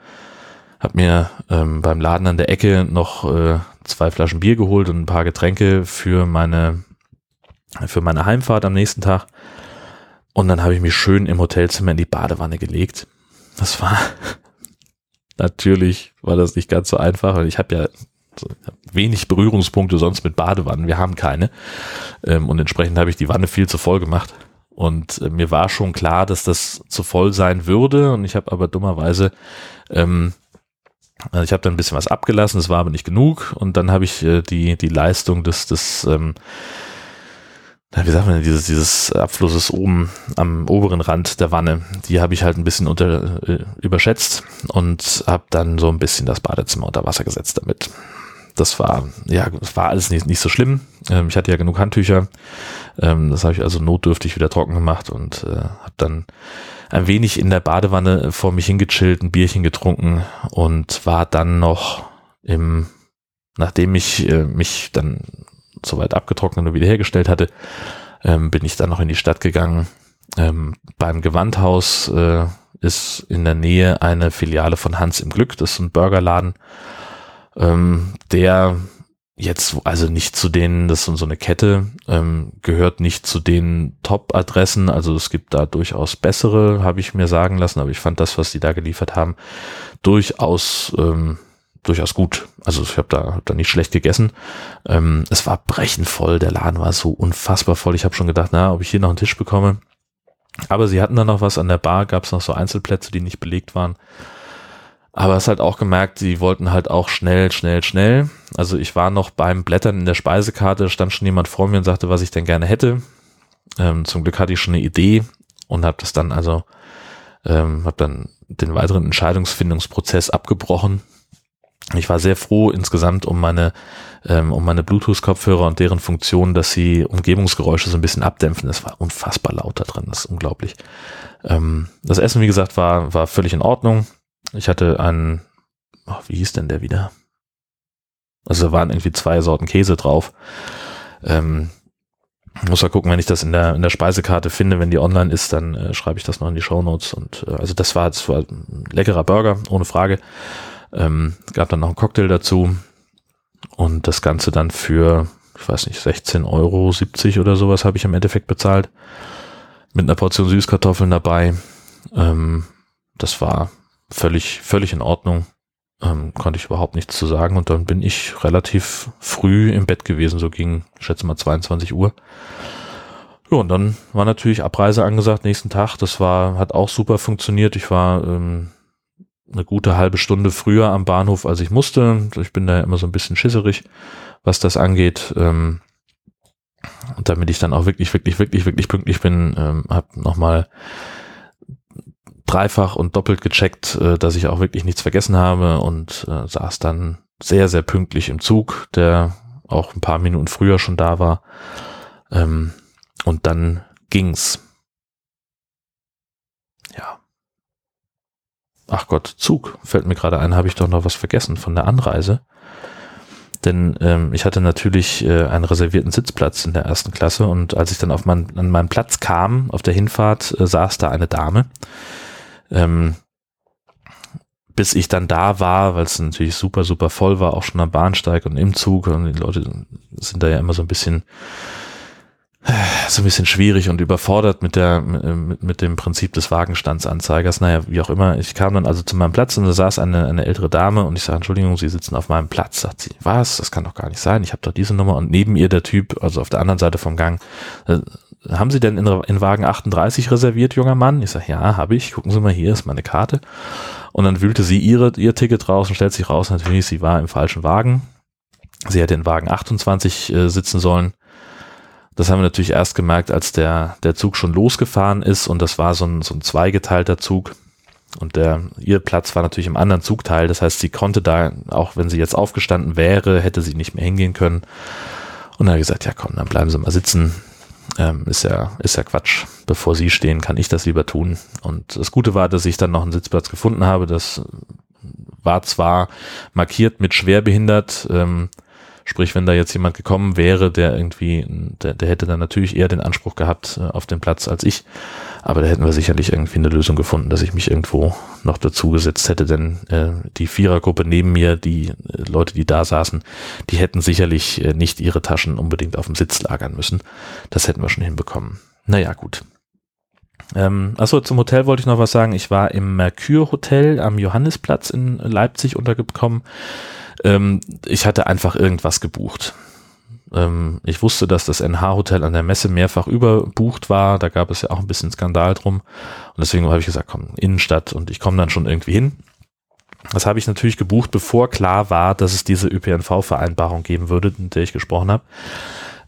hab mir ähm, beim Laden an der Ecke noch äh, zwei Flaschen Bier geholt und ein paar Getränke für meine für meine Heimfahrt am nächsten Tag. Und dann habe ich mich schön im Hotelzimmer in die Badewanne gelegt. Das war (laughs) natürlich war das nicht ganz so einfach, weil ich habe ja wenig Berührungspunkte sonst mit Badewannen. Wir haben keine. Ähm, und entsprechend habe ich die Wanne viel zu voll gemacht. Und äh, mir war schon klar, dass das zu voll sein würde. Und ich habe aber dummerweise ähm, also ich habe dann ein bisschen was abgelassen, es war aber nicht genug und dann habe ich äh, die, die Leistung des, des ähm, wie sagt man, dieses, dieses Abflusses oben am oberen Rand der Wanne, die habe ich halt ein bisschen unter, äh, überschätzt und habe dann so ein bisschen das Badezimmer unter Wasser gesetzt damit. Das war, ja, das war alles nicht, nicht so schlimm. Ähm, ich hatte ja genug Handtücher. Ähm, das habe ich also notdürftig wieder trocken gemacht und äh, habe dann ein wenig in der Badewanne vor mich hingechillt, ein Bierchen getrunken und war dann noch im, nachdem ich äh, mich dann soweit abgetrocknet und wiederhergestellt hatte, ähm, bin ich dann noch in die Stadt gegangen. Ähm, beim Gewandhaus äh, ist in der Nähe eine Filiale von Hans im Glück, das ist ein Burgerladen, ähm, der jetzt also nicht zu denen, das ist so eine Kette, ähm, gehört nicht zu den Top-Adressen. Also es gibt da durchaus bessere, habe ich mir sagen lassen, aber ich fand das, was die da geliefert haben, durchaus ähm, durchaus gut. Also ich habe da, hab da nicht schlecht gegessen. Ähm, es war brechend voll, der Laden war so unfassbar voll. Ich habe schon gedacht, na, ob ich hier noch einen Tisch bekomme. Aber sie hatten da noch was an der Bar, gab es noch so Einzelplätze, die nicht belegt waren. Aber es halt auch gemerkt, sie wollten halt auch schnell, schnell, schnell. Also ich war noch beim Blättern in der Speisekarte, stand schon jemand vor mir und sagte, was ich denn gerne hätte. Ähm, zum Glück hatte ich schon eine Idee und habe das dann also, ähm, habe dann den weiteren Entscheidungsfindungsprozess abgebrochen. Ich war sehr froh insgesamt um meine, ähm, um meine Bluetooth-Kopfhörer und deren Funktion, dass sie Umgebungsgeräusche so ein bisschen abdämpfen. Das war unfassbar laut da drin, das ist unglaublich. Ähm, das Essen, wie gesagt, war, war völlig in Ordnung. Ich hatte einen, oh, wie hieß denn der wieder? Also da waren irgendwie zwei Sorten Käse drauf. Ähm, muss mal gucken, wenn ich das in der, in der Speisekarte finde, wenn die online ist, dann äh, schreibe ich das noch in die Show Notes. Und äh, also das war, das war ein leckerer Burger, ohne Frage. Ähm, gab dann noch einen Cocktail dazu. Und das Ganze dann für, ich weiß nicht, 16 Euro, 70 oder sowas habe ich im Endeffekt bezahlt. Mit einer Portion Süßkartoffeln dabei. Ähm, das war völlig, völlig in Ordnung. Ähm, konnte ich überhaupt nichts zu sagen. Und dann bin ich relativ früh im Bett gewesen, so ging, schätze mal 22 Uhr. Ja, und dann war natürlich Abreise angesagt, nächsten Tag. Das war, hat auch super funktioniert. Ich war ähm, eine gute halbe Stunde früher am Bahnhof, als ich musste. Ich bin da immer so ein bisschen schisserig, was das angeht. Ähm, und damit ich dann auch wirklich, wirklich, wirklich, wirklich pünktlich bin, ähm, habe nochmal dreifach und doppelt gecheckt, äh, dass ich auch wirklich nichts vergessen habe und äh, saß dann sehr, sehr pünktlich im Zug, der auch ein paar Minuten früher schon da war. Ähm, und dann ging's. Ja. Ach Gott, Zug fällt mir gerade ein, habe ich doch noch was vergessen von der Anreise. Denn ähm, ich hatte natürlich äh, einen reservierten Sitzplatz in der ersten Klasse und als ich dann auf mein, an meinen Platz kam, auf der Hinfahrt, äh, saß da eine Dame. Ähm, bis ich dann da war, weil es natürlich super, super voll war, auch schon am Bahnsteig und im Zug und die Leute sind da ja immer so ein bisschen so ein bisschen schwierig und überfordert mit der mit, mit dem Prinzip des Wagenstandsanzeigers. Naja, wie auch immer. Ich kam dann also zu meinem Platz und da saß eine, eine ältere Dame und ich sage, Entschuldigung, Sie sitzen auf meinem Platz. Sagt sie, was? Das kann doch gar nicht sein. Ich habe doch diese Nummer und neben ihr der Typ, also auf der anderen Seite vom Gang, äh, haben Sie denn in, in Wagen 38 reserviert, junger Mann? Ich sage, ja, habe ich. Gucken Sie mal, hier ist meine Karte. Und dann wühlte sie ihre, ihr Ticket raus und stellt sich raus, natürlich, sie war im falschen Wagen. Sie hätte in Wagen 28 äh, sitzen sollen. Das haben wir natürlich erst gemerkt, als der, der Zug schon losgefahren ist und das war so ein, so ein zweigeteilter Zug. Und der, ihr Platz war natürlich im anderen Zugteil. Das heißt, sie konnte da, auch wenn sie jetzt aufgestanden wäre, hätte sie nicht mehr hingehen können. Und dann hat gesagt, ja komm, dann bleiben Sie mal sitzen. Ähm, ist ja, ist ja Quatsch. Bevor Sie stehen, kann ich das lieber tun. Und das Gute war, dass ich dann noch einen Sitzplatz gefunden habe. Das war zwar markiert mit schwerbehindert, ähm, Sprich, wenn da jetzt jemand gekommen wäre, der irgendwie, der, der hätte dann natürlich eher den Anspruch gehabt äh, auf den Platz als ich. Aber da hätten wir sicherlich irgendwie eine Lösung gefunden, dass ich mich irgendwo noch dazu gesetzt hätte, denn äh, die Vierergruppe neben mir, die äh, Leute, die da saßen, die hätten sicherlich äh, nicht ihre Taschen unbedingt auf dem Sitz lagern müssen. Das hätten wir schon hinbekommen. Naja, gut. Ähm, achso, zum Hotel wollte ich noch was sagen. Ich war im Mercure Hotel am Johannisplatz in Leipzig untergekommen. Ähm, ich hatte einfach irgendwas gebucht. Ähm, ich wusste, dass das NH-Hotel an der Messe mehrfach überbucht war. Da gab es ja auch ein bisschen Skandal drum. Und deswegen habe ich gesagt, komm, Innenstadt und ich komme dann schon irgendwie hin. Das habe ich natürlich gebucht, bevor klar war, dass es diese ÖPNV-Vereinbarung geben würde, mit der ich gesprochen habe.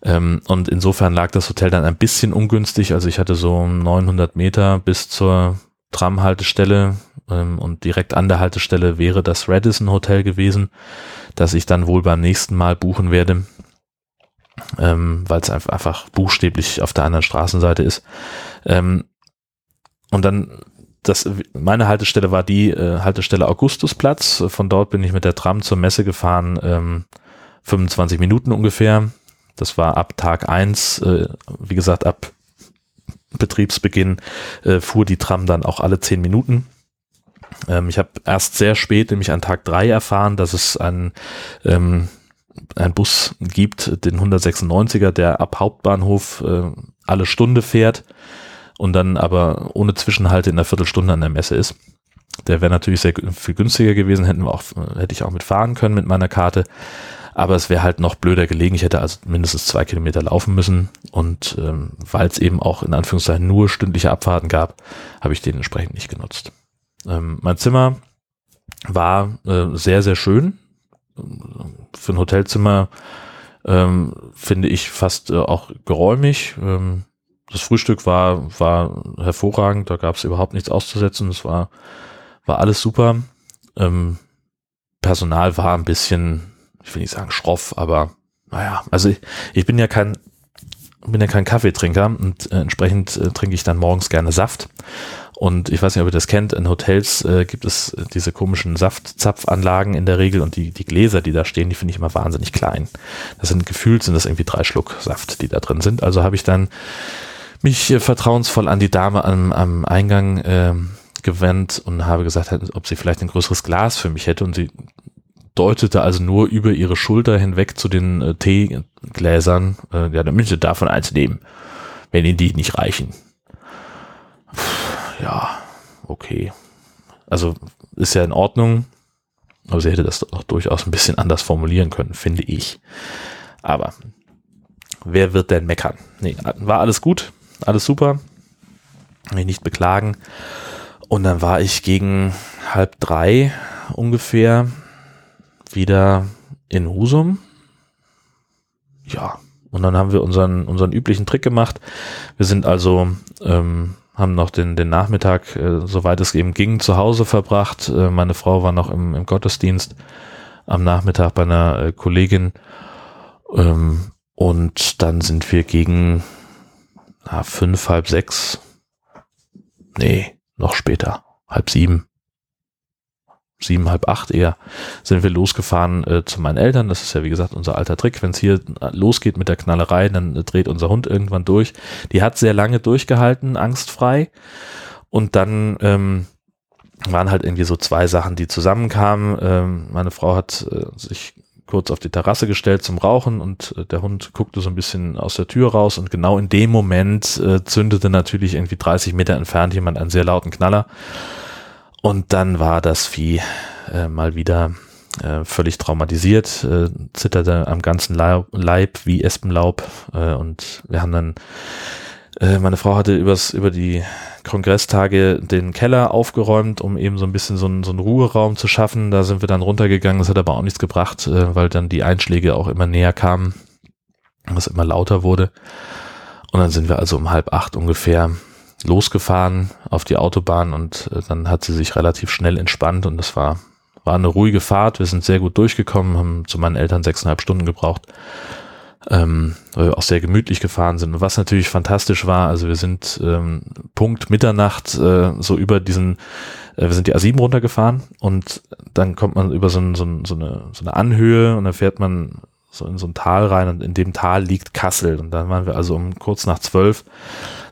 Ähm, und insofern lag das Hotel dann ein bisschen ungünstig. Also ich hatte so 900 Meter bis zur Tramhaltestelle ähm, und direkt an der Haltestelle wäre das Radisson Hotel gewesen, das ich dann wohl beim nächsten Mal buchen werde, ähm, weil es einfach buchstäblich auf der anderen Straßenseite ist. Ähm, und dann das, meine Haltestelle war die äh, Haltestelle Augustusplatz. Von dort bin ich mit der Tram zur Messe gefahren, ähm, 25 Minuten ungefähr. Das war ab Tag eins, äh, wie gesagt, ab Betriebsbeginn äh, fuhr die Tram dann auch alle zehn Minuten. Ähm, ich habe erst sehr spät, nämlich an Tag drei erfahren, dass es ein ähm, ein Bus gibt, den 196er, der ab Hauptbahnhof äh, alle Stunde fährt und dann aber ohne Zwischenhalte in einer Viertelstunde an der Messe ist. Der wäre natürlich sehr viel günstiger gewesen, hätten wir auch, hätte ich auch mitfahren können mit meiner Karte. Aber es wäre halt noch blöder gelegen. Ich hätte also mindestens zwei Kilometer laufen müssen. Und ähm, weil es eben auch in Anführungszeichen nur stündliche Abfahrten gab, habe ich den entsprechend nicht genutzt. Ähm, mein Zimmer war äh, sehr, sehr schön. Für ein Hotelzimmer ähm, finde ich fast äh, auch geräumig. Ähm, das Frühstück war, war hervorragend, da gab es überhaupt nichts auszusetzen. Es war, war alles super. Ähm, Personal war ein bisschen ich will nicht sagen schroff, aber naja, also ich, ich bin ja kein, bin ja kein Kaffeetrinker und äh, entsprechend äh, trinke ich dann morgens gerne Saft. Und ich weiß nicht, ob ihr das kennt, in Hotels äh, gibt es diese komischen Saftzapfanlagen in der Regel und die, die Gläser, die da stehen, die finde ich immer wahnsinnig klein. Das sind gefühlt, sind das irgendwie drei Schluck Saft, die da drin sind. Also habe ich dann mich äh, vertrauensvoll an die Dame am, am Eingang äh, gewendet und habe gesagt, ob sie vielleicht ein größeres Glas für mich hätte und sie deutete also nur über ihre Schulter hinweg zu den äh, Teegläsern, äh, ja, damit sie davon eins nehmen, wenn ihnen die nicht reichen. Puh, ja, okay. Also ist ja in Ordnung, aber sie hätte das auch durchaus ein bisschen anders formulieren können, finde ich. Aber wer wird denn meckern? Nee, war alles gut, alles super, mich nicht beklagen. Und dann war ich gegen halb drei ungefähr wieder in Husum. Ja, und dann haben wir unseren, unseren üblichen Trick gemacht. Wir sind also, ähm, haben noch den, den Nachmittag, äh, soweit es eben ging, zu Hause verbracht. Äh, meine Frau war noch im, im Gottesdienst am Nachmittag bei einer äh, Kollegin. Ähm, und dann sind wir gegen na, fünf, halb sechs, nee, noch später, halb sieben, sieben, halb acht eher, sind wir losgefahren äh, zu meinen Eltern. Das ist ja, wie gesagt, unser alter Trick. Wenn es hier losgeht mit der Knallerei, dann äh, dreht unser Hund irgendwann durch. Die hat sehr lange durchgehalten, angstfrei. Und dann ähm, waren halt irgendwie so zwei Sachen, die zusammenkamen. Ähm, meine Frau hat äh, sich kurz auf die Terrasse gestellt zum Rauchen und äh, der Hund guckte so ein bisschen aus der Tür raus und genau in dem Moment äh, zündete natürlich irgendwie 30 Meter entfernt jemand einen sehr lauten Knaller. Und dann war das Vieh äh, mal wieder äh, völlig traumatisiert, äh, zitterte am ganzen Leib, wie Espenlaub äh, und wir haben dann, äh, meine Frau hatte übers, über die Kongresstage den Keller aufgeräumt, um eben so ein bisschen so einen, so einen Ruheraum zu schaffen. Da sind wir dann runtergegangen, das hat aber auch nichts gebracht, äh, weil dann die Einschläge auch immer näher kamen, was immer lauter wurde. Und dann sind wir also um halb acht ungefähr losgefahren auf die Autobahn und äh, dann hat sie sich relativ schnell entspannt und das war, war eine ruhige Fahrt. Wir sind sehr gut durchgekommen, haben zu meinen Eltern sechseinhalb Stunden gebraucht, ähm, weil wir auch sehr gemütlich gefahren sind. Und was natürlich fantastisch war, also wir sind ähm, Punkt Mitternacht äh, so über diesen, äh, wir sind die A7 runtergefahren und dann kommt man über so, ein, so, ein, so, eine, so eine Anhöhe und dann fährt man so in so ein Tal rein und in dem Tal liegt Kassel. Und dann waren wir also um kurz nach zwölf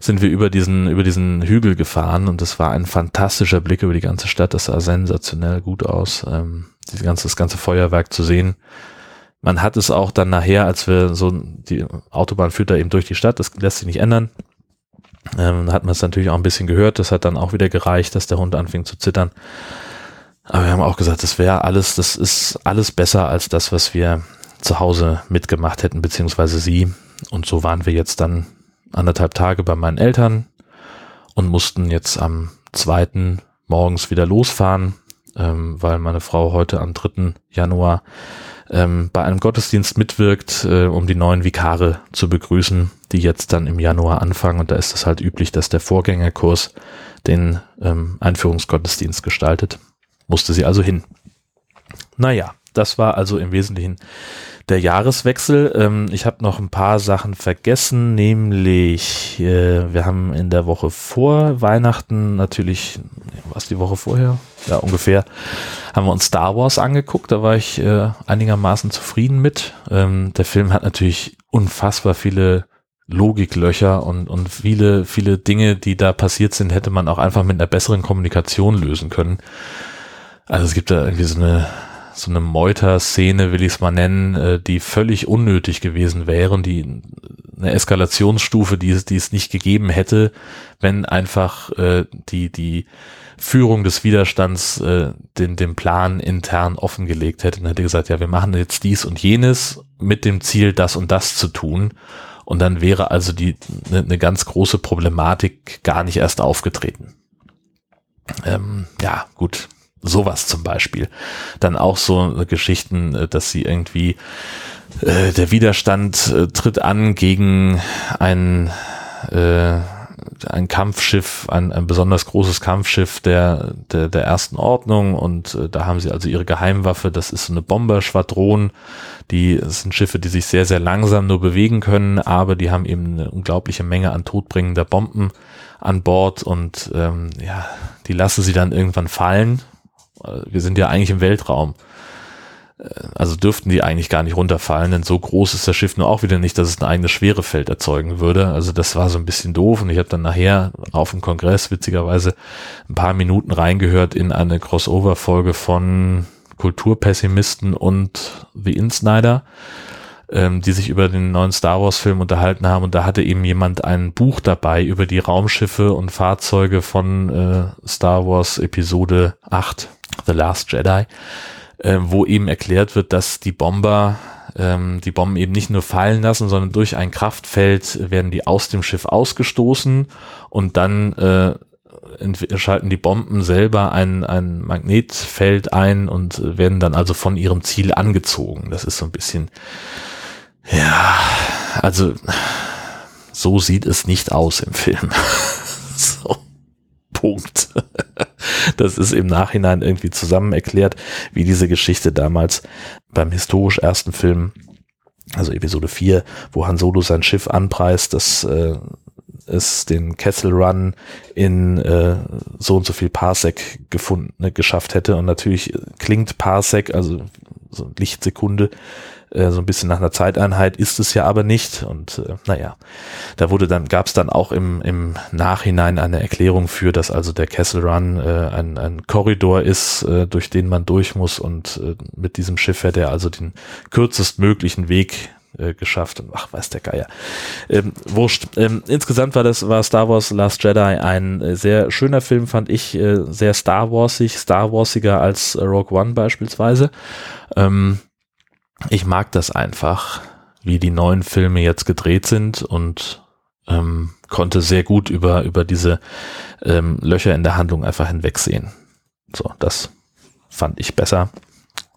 sind wir über diesen, über diesen Hügel gefahren und das war ein fantastischer Blick über die ganze Stadt. Das sah sensationell gut aus, ähm, dieses ganze, das ganze Feuerwerk zu sehen. Man hat es auch dann nachher, als wir so, die Autobahn führt da eben durch die Stadt, das lässt sich nicht ändern. Ähm, hat man es natürlich auch ein bisschen gehört. Das hat dann auch wieder gereicht, dass der Hund anfing zu zittern. Aber wir haben auch gesagt, das wäre alles, das ist alles besser als das, was wir zu Hause mitgemacht hätten, beziehungsweise sie. Und so waren wir jetzt dann anderthalb Tage bei meinen Eltern und mussten jetzt am zweiten morgens wieder losfahren, ähm, weil meine Frau heute am 3. Januar ähm, bei einem Gottesdienst mitwirkt, äh, um die neuen Vikare zu begrüßen, die jetzt dann im Januar anfangen. Und da ist es halt üblich, dass der Vorgängerkurs den ähm, Einführungsgottesdienst gestaltet. Musste sie also hin. Naja, das war also im Wesentlichen der Jahreswechsel. Ähm, ich habe noch ein paar Sachen vergessen, nämlich äh, wir haben in der Woche vor Weihnachten natürlich, was die Woche vorher? Ja, ungefähr, haben wir uns Star Wars angeguckt. Da war ich äh, einigermaßen zufrieden mit. Ähm, der Film hat natürlich unfassbar viele Logiklöcher und, und viele, viele Dinge, die da passiert sind, hätte man auch einfach mit einer besseren Kommunikation lösen können. Also es gibt da irgendwie so eine so eine Meuter-Szene, will ich es mal nennen, äh, die völlig unnötig gewesen wären, die eine Eskalationsstufe, die es, die es nicht gegeben hätte, wenn einfach äh, die, die Führung des Widerstands äh, den, den Plan intern offengelegt hätte und hätte gesagt, ja, wir machen jetzt dies und jenes mit dem Ziel, das und das zu tun. Und dann wäre also die eine ne ganz große Problematik gar nicht erst aufgetreten. Ähm, ja, gut, Sowas zum Beispiel. Dann auch so Geschichten, äh, dass sie irgendwie äh, der Widerstand äh, tritt an gegen ein äh, ein Kampfschiff, ein, ein besonders großes Kampfschiff der, der, der ersten Ordnung und äh, da haben sie also ihre Geheimwaffe, das ist so eine Bomberschwadron, die sind Schiffe, die sich sehr, sehr langsam nur bewegen können, aber die haben eben eine unglaubliche Menge an todbringender Bomben an Bord und ähm, ja, die lassen sie dann irgendwann fallen wir sind ja eigentlich im Weltraum. Äh, also dürften die eigentlich gar nicht runterfallen, denn so groß ist das Schiff nur auch wieder nicht, dass es ein eigenes Schwerefeld erzeugen würde. Also das war so ein bisschen doof und ich habe dann nachher auf dem Kongress witzigerweise ein paar Minuten reingehört in eine Crossover-Folge von Kulturpessimisten und The Insnider, ähm, die sich über den neuen Star Wars Film unterhalten haben und da hatte eben jemand ein Buch dabei über die Raumschiffe und Fahrzeuge von äh, Star Wars Episode 8, The Last Jedi, äh, wo eben erklärt wird, dass die Bomber ähm, die Bomben eben nicht nur fallen lassen, sondern durch ein Kraftfeld werden die aus dem Schiff ausgestoßen und dann äh, schalten die Bomben selber ein, ein Magnetfeld ein und werden dann also von ihrem Ziel angezogen. Das ist so ein bisschen, ja, also so sieht es nicht aus im Film. (laughs) so. Punkt. Das ist im Nachhinein irgendwie zusammen erklärt, wie diese Geschichte damals beim historisch ersten Film, also Episode 4, wo Han Solo sein Schiff anpreist, dass äh, es den Kessel Run in äh, so und so viel Parsec gefunden, ne, geschafft hätte. Und natürlich klingt Parsec, also so Lichtsekunde, äh, so ein bisschen nach einer Zeiteinheit ist es ja aber nicht. Und äh, naja, da wurde dann, gab es dann auch im, im Nachhinein eine Erklärung für, dass also der Kessel Run äh, ein, ein Korridor ist, äh, durch den man durch muss und äh, mit diesem Schiff hätte er also den kürzestmöglichen Weg äh, geschafft und ach, weiß der Geier. Ähm, wurscht. Ähm, insgesamt war das, war Star Wars Last Jedi ein äh, sehr schöner Film, fand ich, äh, sehr Star Warsig, Star Warsiger als Rogue One beispielsweise. Ähm, ich mag das einfach, wie die neuen Filme jetzt gedreht sind und ähm, konnte sehr gut über, über diese ähm, Löcher in der Handlung einfach hinwegsehen. So, das fand ich besser.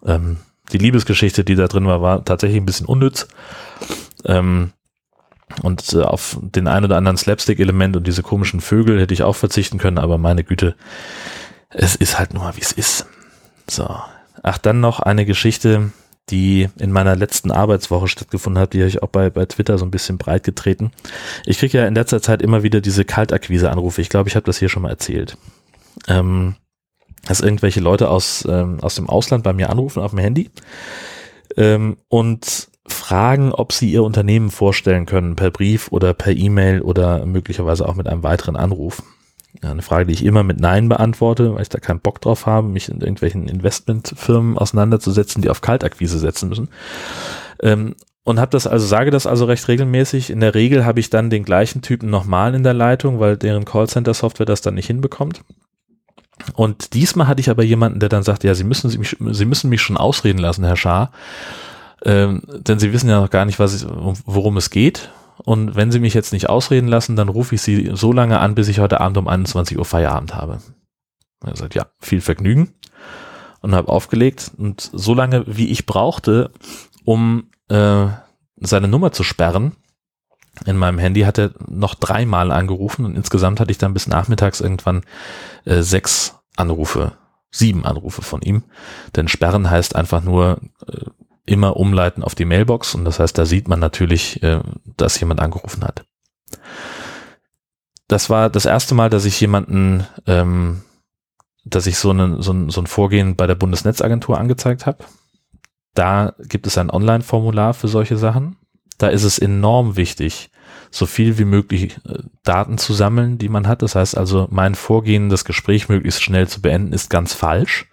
Ähm, die Liebesgeschichte, die da drin war, war tatsächlich ein bisschen unnütz. Ähm, und äh, auf den ein oder anderen Slapstick-Element und diese komischen Vögel hätte ich auch verzichten können, aber meine Güte, es ist halt nur mal, wie es ist. So. Ach, dann noch eine Geschichte, die in meiner letzten Arbeitswoche stattgefunden hat, die habe ich auch bei, bei Twitter so ein bisschen breit getreten. Ich kriege ja in letzter Zeit immer wieder diese Kaltakquise-Anrufe. Ich glaube, ich habe das hier schon mal erzählt. Ähm, dass irgendwelche Leute aus, ähm, aus dem Ausland bei mir anrufen auf dem Handy ähm, und fragen, ob sie ihr Unternehmen vorstellen können per Brief oder per E-Mail oder möglicherweise auch mit einem weiteren Anruf. Ja, eine Frage, die ich immer mit Nein beantworte, weil ich da keinen Bock drauf habe, mich in irgendwelchen Investmentfirmen auseinanderzusetzen, die auf Kaltakquise setzen müssen. Ähm, und habe das also sage das also recht regelmäßig. In der Regel habe ich dann den gleichen Typen nochmal in der Leitung, weil deren Callcenter-Software das dann nicht hinbekommt. Und diesmal hatte ich aber jemanden, der dann sagt, ja, Sie müssen, mich, Sie müssen mich schon ausreden lassen, Herr Schaar, ähm, denn Sie wissen ja noch gar nicht, was, worum es geht. Und wenn Sie mich jetzt nicht ausreden lassen, dann rufe ich Sie so lange an, bis ich heute Abend um 21 Uhr Feierabend habe. Er sagt, ja, viel Vergnügen. Und habe aufgelegt. Und so lange, wie ich brauchte, um äh, seine Nummer zu sperren, in meinem Handy hat er noch dreimal angerufen und insgesamt hatte ich dann bis nachmittags irgendwann äh, sechs Anrufe, sieben Anrufe von ihm. Denn sperren heißt einfach nur äh, immer umleiten auf die Mailbox und das heißt, da sieht man natürlich, äh, dass jemand angerufen hat. Das war das erste Mal, dass ich jemanden, ähm, dass ich so, eine, so, ein, so ein Vorgehen bei der Bundesnetzagentur angezeigt habe. Da gibt es ein Online-Formular für solche Sachen. Da ist es enorm wichtig, so viel wie möglich äh, Daten zu sammeln, die man hat. Das heißt also, mein Vorgehen, das Gespräch möglichst schnell zu beenden, ist ganz falsch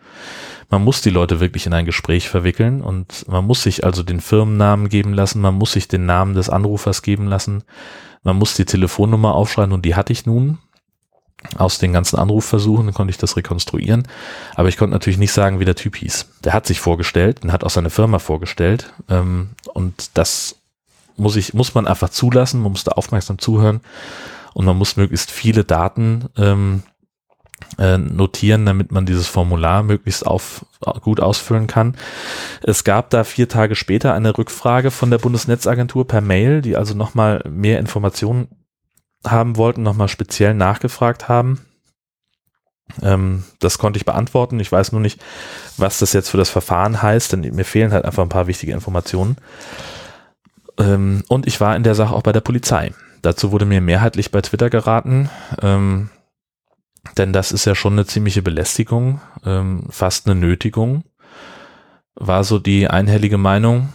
man muss die Leute wirklich in ein Gespräch verwickeln und man muss sich also den Firmennamen geben lassen, man muss sich den Namen des Anrufers geben lassen, man muss die Telefonnummer aufschreiben und die hatte ich nun. Aus den ganzen Anrufversuchen konnte ich das rekonstruieren, aber ich konnte natürlich nicht sagen, wie der Typ hieß. Der hat sich vorgestellt und hat auch seine Firma vorgestellt ähm, und das muss ich muss man einfach zulassen, man muss da aufmerksam zuhören und man muss möglichst viele Daten ähm, äh, notieren, damit man dieses Formular möglichst auf, gut ausfüllen kann. Es gab da vier Tage später eine Rückfrage von der Bundesnetzagentur per Mail, die also nochmal mehr Informationen haben wollten, nochmal speziell nachgefragt haben. Ähm, das konnte ich beantworten. Ich weiß nur nicht, was das jetzt für das Verfahren heißt, denn mir fehlen halt einfach ein paar wichtige Informationen. Ähm, und ich war in der Sache auch bei der Polizei. Dazu wurde mir mehrheitlich bei Twitter geraten. Ähm, denn das ist ja schon eine ziemliche Belästigung, ähm, fast eine Nötigung, war so die einhellige Meinung.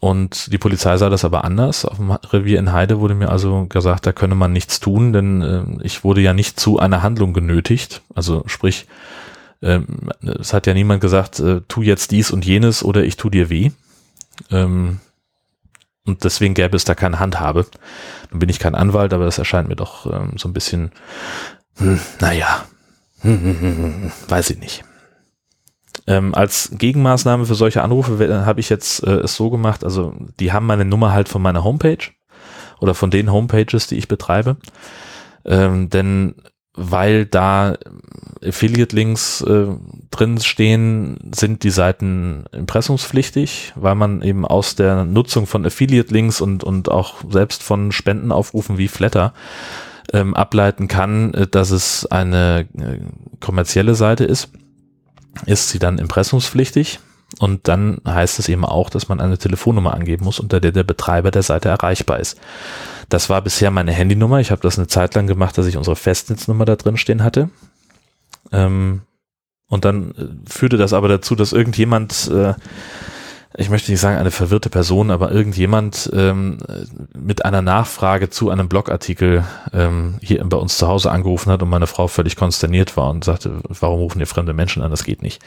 Und die Polizei sah das aber anders. Auf dem Revier in Heide wurde mir also gesagt, da könne man nichts tun, denn äh, ich wurde ja nicht zu einer Handlung genötigt. Also sprich, Ähm, es hat ja niemand gesagt, äh, tu jetzt dies und jenes oder ich tu dir weh. Ähm, und deswegen gäbe es da keine Handhabe. Nun bin ich kein Anwalt, aber das erscheint mir doch ähm, so ein bisschen, hm, naja, hm, hm, hm, hm, weiß ich nicht. Ähm, als Gegenmaßnahme für solche Anrufe habe ich jetzt äh, es so gemacht, also die haben meine Nummer halt von meiner Homepage oder von den Homepages, die ich betreibe. Ähm, denn weil da Affiliate-Links äh, drin stehen, sind die Seiten impressumspflichtig, weil man eben aus der Nutzung von Affiliate-Links und, und auch selbst von Spendenaufrufen wie Flatter ähm, ableiten kann, äh, dass es eine äh, kommerzielle Seite ist, ist sie dann impressumspflichtig. Und dann heißt es eben auch, dass man eine Telefonnummer angeben muss, unter der der Betreiber der Seite erreichbar ist. Das war bisher meine Handynummer. Ich habe das eine Zeit lang gemacht, dass ich unsere Festnetznummer da drin stehen hatte. Ähm, und dann äh, führte das aber dazu, dass irgendjemand, äh, ich möchte nicht sagen eine verwirrte Person, aber irgendjemand ähm, mit einer Nachfrage zu einem Blogartikel ähm, hier bei uns zu Hause angerufen hat und meine Frau völlig konsterniert war und sagte, warum rufen hier fremde Menschen an? Das geht nicht.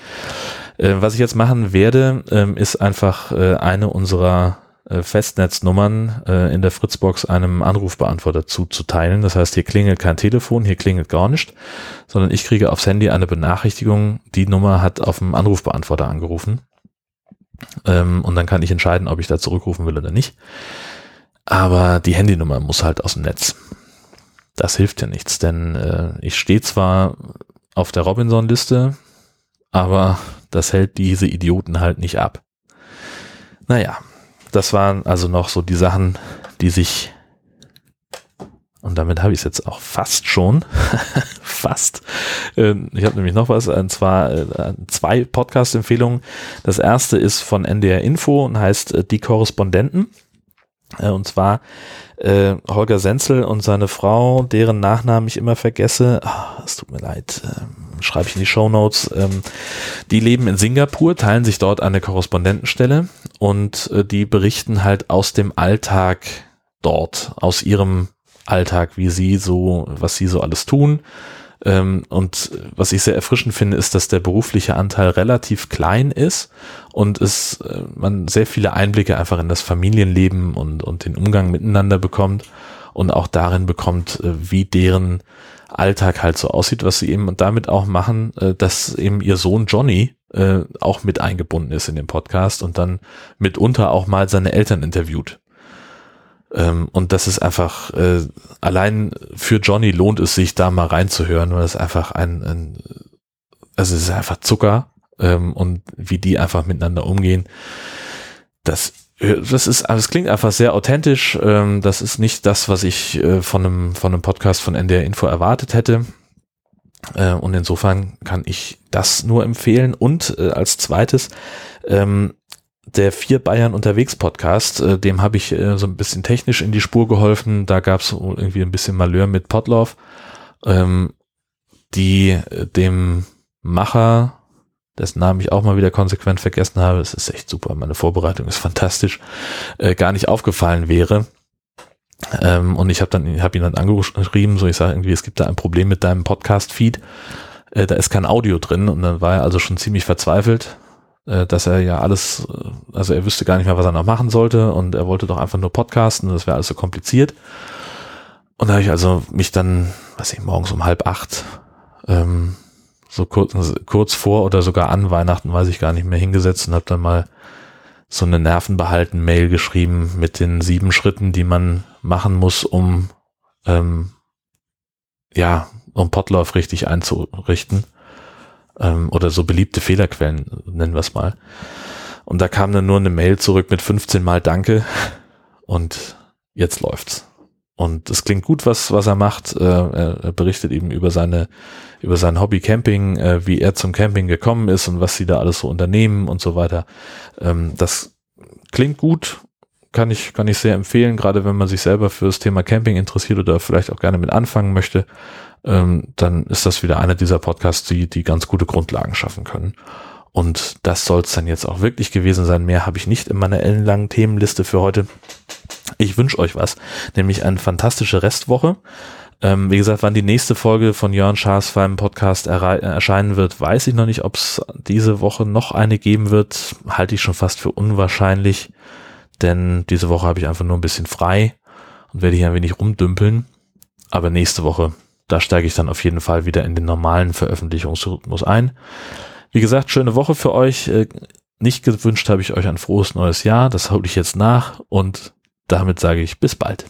Äh, was ich jetzt machen werde, ähm, ist einfach äh, eine unserer äh, Festnetznummern äh, in der Fritzbox einem Anrufbeantworter zuzuteilen. Das heißt, hier klingelt kein Telefon, hier klingelt gar nicht, sondern ich kriege aufs Handy eine Benachrichtigung, die Nummer hat auf dem Anrufbeantworter angerufen. Ähm, und dann kann ich entscheiden, ob ich da zurückrufen will oder nicht. Aber die Handynummer muss halt aus dem Netz. Das hilft ja nichts, denn äh, ich stehe zwar auf der Robinson-Liste, aber das hält diese Idioten halt nicht ab. Naja, das waren also noch so die Sachen, die sich und damit habe ich es jetzt auch fast schon. (laughs) fast. Ähm, ich habe nämlich noch was, und zwar äh, zwei Podcast-Empfehlungen. Das erste ist von NDR Info und heißt äh, Die Korrespondenten. Äh, und zwar Holger Senzel und seine Frau, deren Nachnamen ich immer vergesse. Ah, es tut mir leid. Ähm, schreibe ich in die Show Notes. Ähm, die leben in Singapur, teilen sich dort eine Korrespondentenstelle und die berichten halt aus dem Alltag dort, aus ihrem Alltag, wie sie so, was sie so alles tun. Ähm, und was ich sehr erfrischend finde, ist, dass der berufliche Anteil relativ klein ist und es äh, man sehr viele Einblicke einfach in das Familienleben und, und den Umgang miteinander bekommt und auch darin bekommt, äh, wie deren Alltag halt so aussieht, was sie eben damit auch machen, äh, dass eben ihr Sohn Johnny äh, auch mit eingebunden ist in den Podcast und dann mitunter auch mal seine Eltern interviewt. Ähm, und das ist einfach, äh, allein für Johnny lohnt es sich da mal reinzuhören, weil es einfach ein, ein also es ist einfach Zucker ähm, und wie die einfach miteinander umgehen. Das das ist, also es klingt einfach sehr authentisch. Ähm, das ist nicht das, was ich äh, von einem, von einem Podcast von NDR Info erwartet hätte. Äh, und insofern kann ich das nur empfehlen. Und äh, als zweites, ähm, der Vier Bayern unterwegs Podcast, äh, dem habe ich äh, so ein bisschen technisch in die Spur geholfen. Da gab es irgendwie ein bisschen Malheur mit Potloff, ähm, die äh, dem Macher dessen Namen ich auch mal wieder konsequent vergessen habe, es ist echt super, meine Vorbereitung ist fantastisch, äh, gar nicht aufgefallen wäre. Ähm, und ich habe dann, habe ihn dann angeschrieben, so ich sage irgendwie, es gibt da ein Problem mit deinem Podcast-Feed, äh, da ist kein Audio drin und dann war er also schon ziemlich verzweifelt, dass er ja alles, äh, also er wüsste gar nicht mehr, was er noch machen sollte und er wollte doch einfach nur podcasten, das wäre alles so kompliziert. Und da habe ich also mich dann, weiß ich, morgens um halb acht ähm, so kurz, kurz vor oder sogar an Weihnachten, weiß ich gar nicht mehr, hingesetzt und habe dann mal so eine nervenbehalten Mail geschrieben mit den sieben Schritten, die man machen muss, um ähm, ja, um Potlauf richtig einzurichten. Ähm, oder so beliebte Fehlerquellen, nennen wir es mal. Und da kam dann nur eine Mail zurück mit 15 Mal Danke und jetzt läuft's. Und es klingt gut, was, was er macht. Äh, er, berichtet eben über seine, über sein Hobby Camping, äh, wie er zum Camping gekommen ist und was sie da alles so unternehmen und so weiter. Ähm, das klingt gut, kann ich, kann ich sehr empfehlen, gerade wenn man sich selber für das Thema Camping interessiert oder vielleicht auch gerne mit anfangen möchte. Ähm, dann ist das wieder einer dieser Podcasts, die, die ganz gute Grundlagen schaffen können. Und das soll es dann jetzt auch wirklich gewesen sein. Mehr habe ich nicht in meiner ellenlangen Themenliste für heute. Ich wünsche euch was, nämlich eine fantastische Restwoche. Ähm, wie gesagt, wann die nächste Folge von Jörn Schaas beim Podcast erscheinen wird, weiß ich noch nicht. Ob es diese Woche noch eine geben wird, halte ich schon fast für unwahrscheinlich, denn diese Woche habe ich einfach nur ein bisschen frei und werde hier ein wenig rumdümpeln. Aber nächste Woche, da steige ich dann auf jeden Fall wieder in den normalen Veröffentlichungsrhythmus ein. Wie gesagt, schöne Woche für euch. Äh, nicht gewünscht habe ich euch ein frohes neues Jahr. Das hole ich jetzt nach und damit sage ich bis bald.